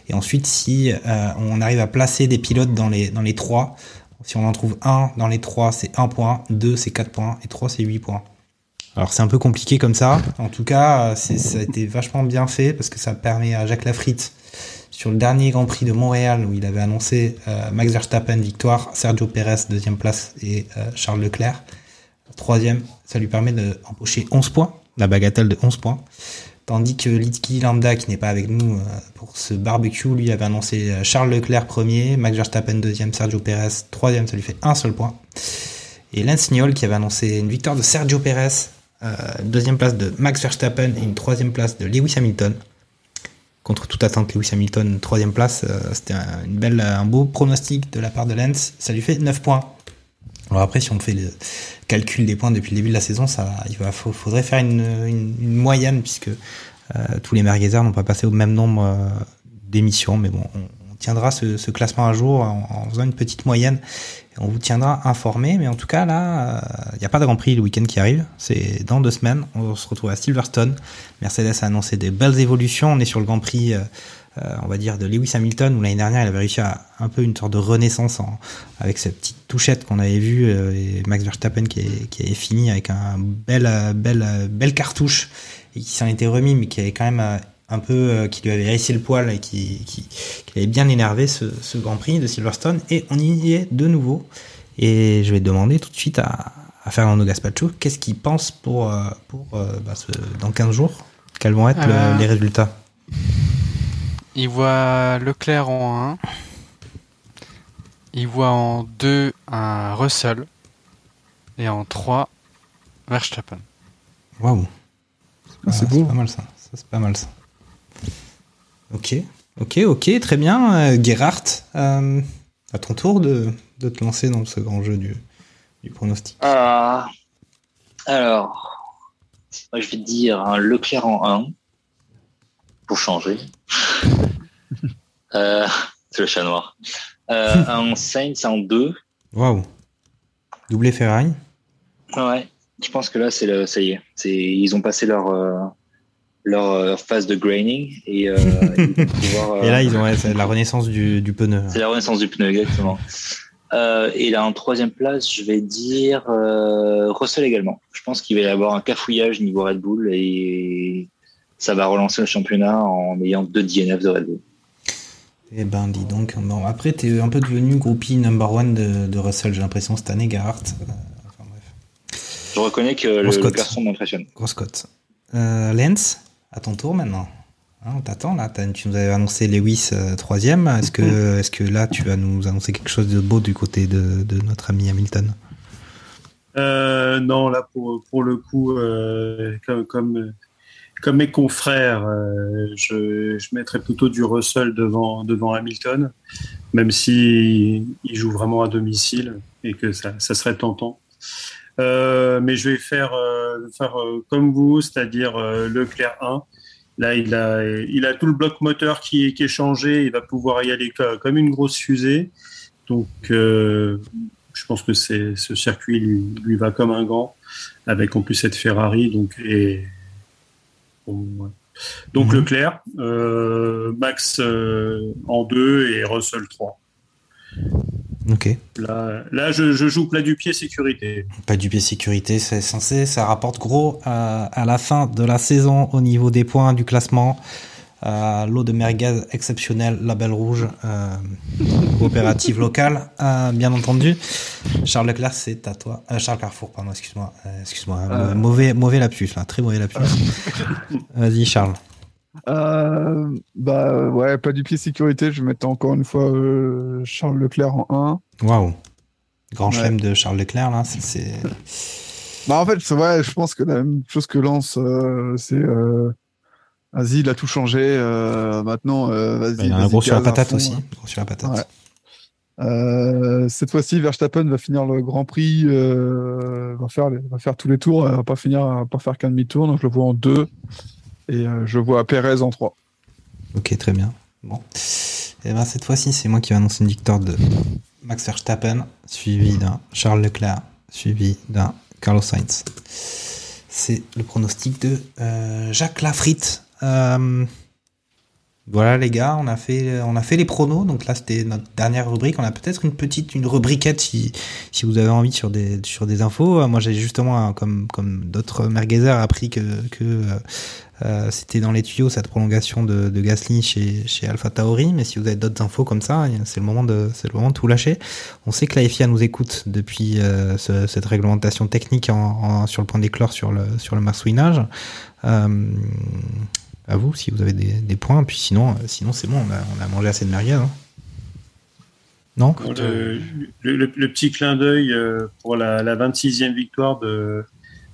Et ensuite, si euh, on arrive à placer des pilotes dans les dans les trois, si on en trouve un dans les trois, c'est 1 point, 2 c'est 4 points et 3 c'est 8 points. Alors c'est un peu compliqué comme ça. En tout cas, ça a été vachement bien fait parce que ça permet à Jacques Lafritte sur le dernier Grand Prix de Montréal où il avait annoncé euh, Max Verstappen victoire, Sergio Perez deuxième place et euh, Charles Leclerc troisième. Ça lui permet d'empocher 11 points, la bagatelle de 11 points. Tandis que Litki Lambda, qui n'est pas avec nous euh, pour ce barbecue, lui avait annoncé euh, Charles Leclerc premier, Max Verstappen deuxième, Sergio Perez troisième, ça lui fait un seul point. Et Lance Niol qui avait annoncé une victoire de Sergio Perez, euh, deuxième place de Max Verstappen et une troisième place de Lewis Hamilton. Contre toute attente, Lewis Hamilton, troisième place, c'était un beau pronostic de la part de Lance, ça lui fait 9 points. Alors après, si on fait le calcul des points depuis le début de la saison, ça, il va, faudrait faire une, une- une moyenne puisque euh, tous les merguezers n'ont pas passé au même nombre euh, d'émissions. Mais bon, on, tiendra ce, ce classement à jour en, en faisant une petite moyenne. On vous tiendra informé. Mais en tout cas, là, euh, il n'y a pas de Grand Prix le week-end qui arrive. C'est dans deux semaines. On se retrouve à Silverstone. Mercedes a annoncé des belles évolutions. On est sur le Grand Prix. Euh, on va dire, de Lewis Hamilton, où l'année dernière, il avait réussi à un peu une sorte de renaissance en, avec cette petite touchette qu'on avait vue, euh, et Max Verstappen qui, est, qui fini avec un bel, euh, belle, euh, belle cartouche, et qui s'en était remis, mais qui avait quand même un peu, qui lui avait hérissé le poil et qui, qui, qui avait bien énervé ce, ce Grand Prix de Silverstone, et on y est de nouveau. Et je vais demander tout de suite à, à Fernando Gaspacho qu'est-ce qu'il pense pour, pour bah, ce, dans 15 jours, quels vont être le- les résultats? Il voit Leclerc en 1. Il voit en 2 un Russell. Et en 3, Verstappen. Waouh. C'est Ah, pas mal ça. Ça, c'est pas mal ça. Ok, ok, ok, très bien. Euh, Gerhardt, euh, à ton tour de, de te lancer dans ce grand jeu du, du pronostic. Ah, alors, moi, je vais te dire un Leclerc en 1 pour changer. Euh, c'est le chat noir. Euh, un Sainz en 2. Waouh. Doublé Ferrari. Ouais, je pense que là, c'est le, ça y est. C'est, ils ont passé leur, euh, leur euh, phase de graining et, ils vont pouvoir, Et là, ils ont ouais, la renaissance du, du pneu. C'est la renaissance du pneu, exactement. Et là, en troisième place, je vais dire Russell également. Je pense qu'il va y avoir un cafouillage niveau Red Bull et ça va relancer le championnat en ayant deux DNF de Red Bull. Eh ben, dis donc. Bon, après, t'es un peu devenu groupie number one de, de Russell, j'ai l'impression, cette année, Gerhardt. Euh, Je reconnais que le, garçon m'impressionne. Grosse cote. Euh, Lens, à ton tour maintenant. Hein, on t'attend là. Tu nous avais annoncé Lewis euh, troisième. Est-ce que, est-ce que là tu vas nous annoncer quelque chose de beau du côté de, de notre ami Hamilton? Euh, non, là pour, pour le coup, euh, comme, comme, comme mes confrères, euh, je, je mettrais plutôt du Russell devant, devant Hamilton, même si il joue vraiment à domicile et que ça, ça serait tentant. Euh, mais je vais faire, euh, faire euh, comme vous, c'est-à-dire euh, Leclerc 1. Là, il a, il a tout le bloc moteur qui, qui est changé. Il va pouvoir y aller co- comme une grosse fusée. Donc, euh, je pense que ce circuit lui, lui va comme un gant, avec en plus cette Ferrari. Donc, et, ouais. donc Mhm. Leclerc, euh, Max euh, en 2 et Russell 3. Ok. Là, là je, je joue plat du pied sécurité. Pas du pied sécurité, c'est censé, ça rapporte gros à la fin de la saison au niveau des points du classement. Euh, L'eau de merguez exceptionnelle, label rouge, euh, coopérative locale, euh, bien entendu. Charles Leclerc, c'est à toi. Euh, Charles Carrefour, pardon, excuse-moi. Euh, excuse-moi, Euh. mauvais, mauvais lapsus, là, très mauvais lapsus. Vas-y, Charles. Bah ouais, pas du pied sécurité. Je vais mettre encore une fois Charles Leclerc en 1. Waouh. Grand Ouais. chelem de Charles Leclerc, là, c'est-. Bah en fait, vrai, je pense que la même chose que Lance, c'est vas-y, il a tout changé. euh, maintenant, euh, vas-y. Bah, il en a vas-y, gros sur la patate aussi. hein. Gros sur la patate. Ouais. Euh, cette fois-ci, Verstappen va finir le Grand Prix, euh, va faire les- va faire tous les tours, euh, va pas finir, va pas faire qu'un demi-tour. Donc je le vois en 2 et euh, je vois Perez en 3. Ok, très bien. Bon. Et ben cette fois-ci, c'est moi qui vais annoncer une victoire de Max Verstappen, suivi d'un Charles Leclerc, suivi d'un Carlos Sainz. C'est le pronostic de euh, Jacques Lafritte. Euh, voilà les gars, on a fait on a fait les pronos. Donc là c'était notre dernière rubrique. On a peut-être une petite une rubriquette si si vous avez envie sur des sur des infos. Euh, Moi j'ai justement euh, comme comme d'autres merguezers appris que que c'était dans les tuyaux cette prolongation de, de Gasly chez chez Alpha Tauri. Mais si vous avez d'autres infos comme ça, c'est le moment de c'est le moment de tout lâcher. On sait que la FIA nous écoute depuis ce- cette réglementation technique sur le point d'éclore sur le sur le marsouinage. À vous si vous avez des, des points. Puis sinon, euh, sinon c'est bon, on a, on a mangé assez de merguez. hein. Non? Le, le- le- le petit clin d'œil euh, pour la, la 26e victoire de,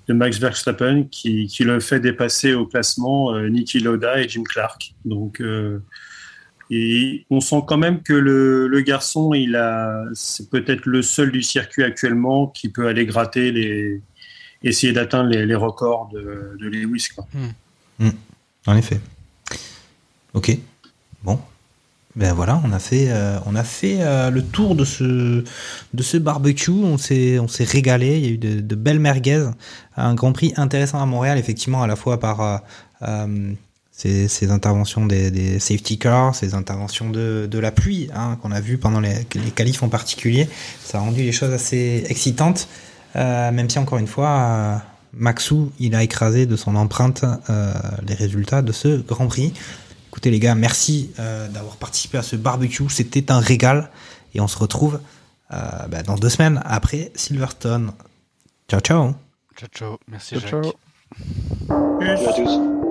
de Max Verstappen qui, qui le fait dépasser au classement euh, Niki Loda et Jim Clark. Donc, euh, et on sent quand même que le, le garçon, il a, c'est peut-être le seul du circuit actuellement qui peut aller gratter les, essayer d'atteindre les, les records de, de Lewis. Quoi. Hmm. En effet. Ok. Bon. Ben voilà, on a fait, euh, on a fait euh, le tour de ce, de ce barbecue. On s'est, on régalé. Il y a eu de, de belles merguez. Un Grand Prix intéressant à Montréal, effectivement, à la fois par euh, ces, ces interventions des, des safety cars, ces interventions de, de la pluie hein, qu'on a vu pendant les, les qualifs en particulier. Ça a rendu les choses assez excitantes, même si encore une fois, Maxou, il a écrasé de son empreinte euh, les résultats de ce Grand Prix. Écoutez les gars, merci euh, d'avoir participé à ce barbecue, c'était un régal et on se retrouve euh, bah, dans deux semaines après Silverstone. Ciao ciao Ciao, ciao. Merci, Ciao, Jacques. ciao. Salut à tous.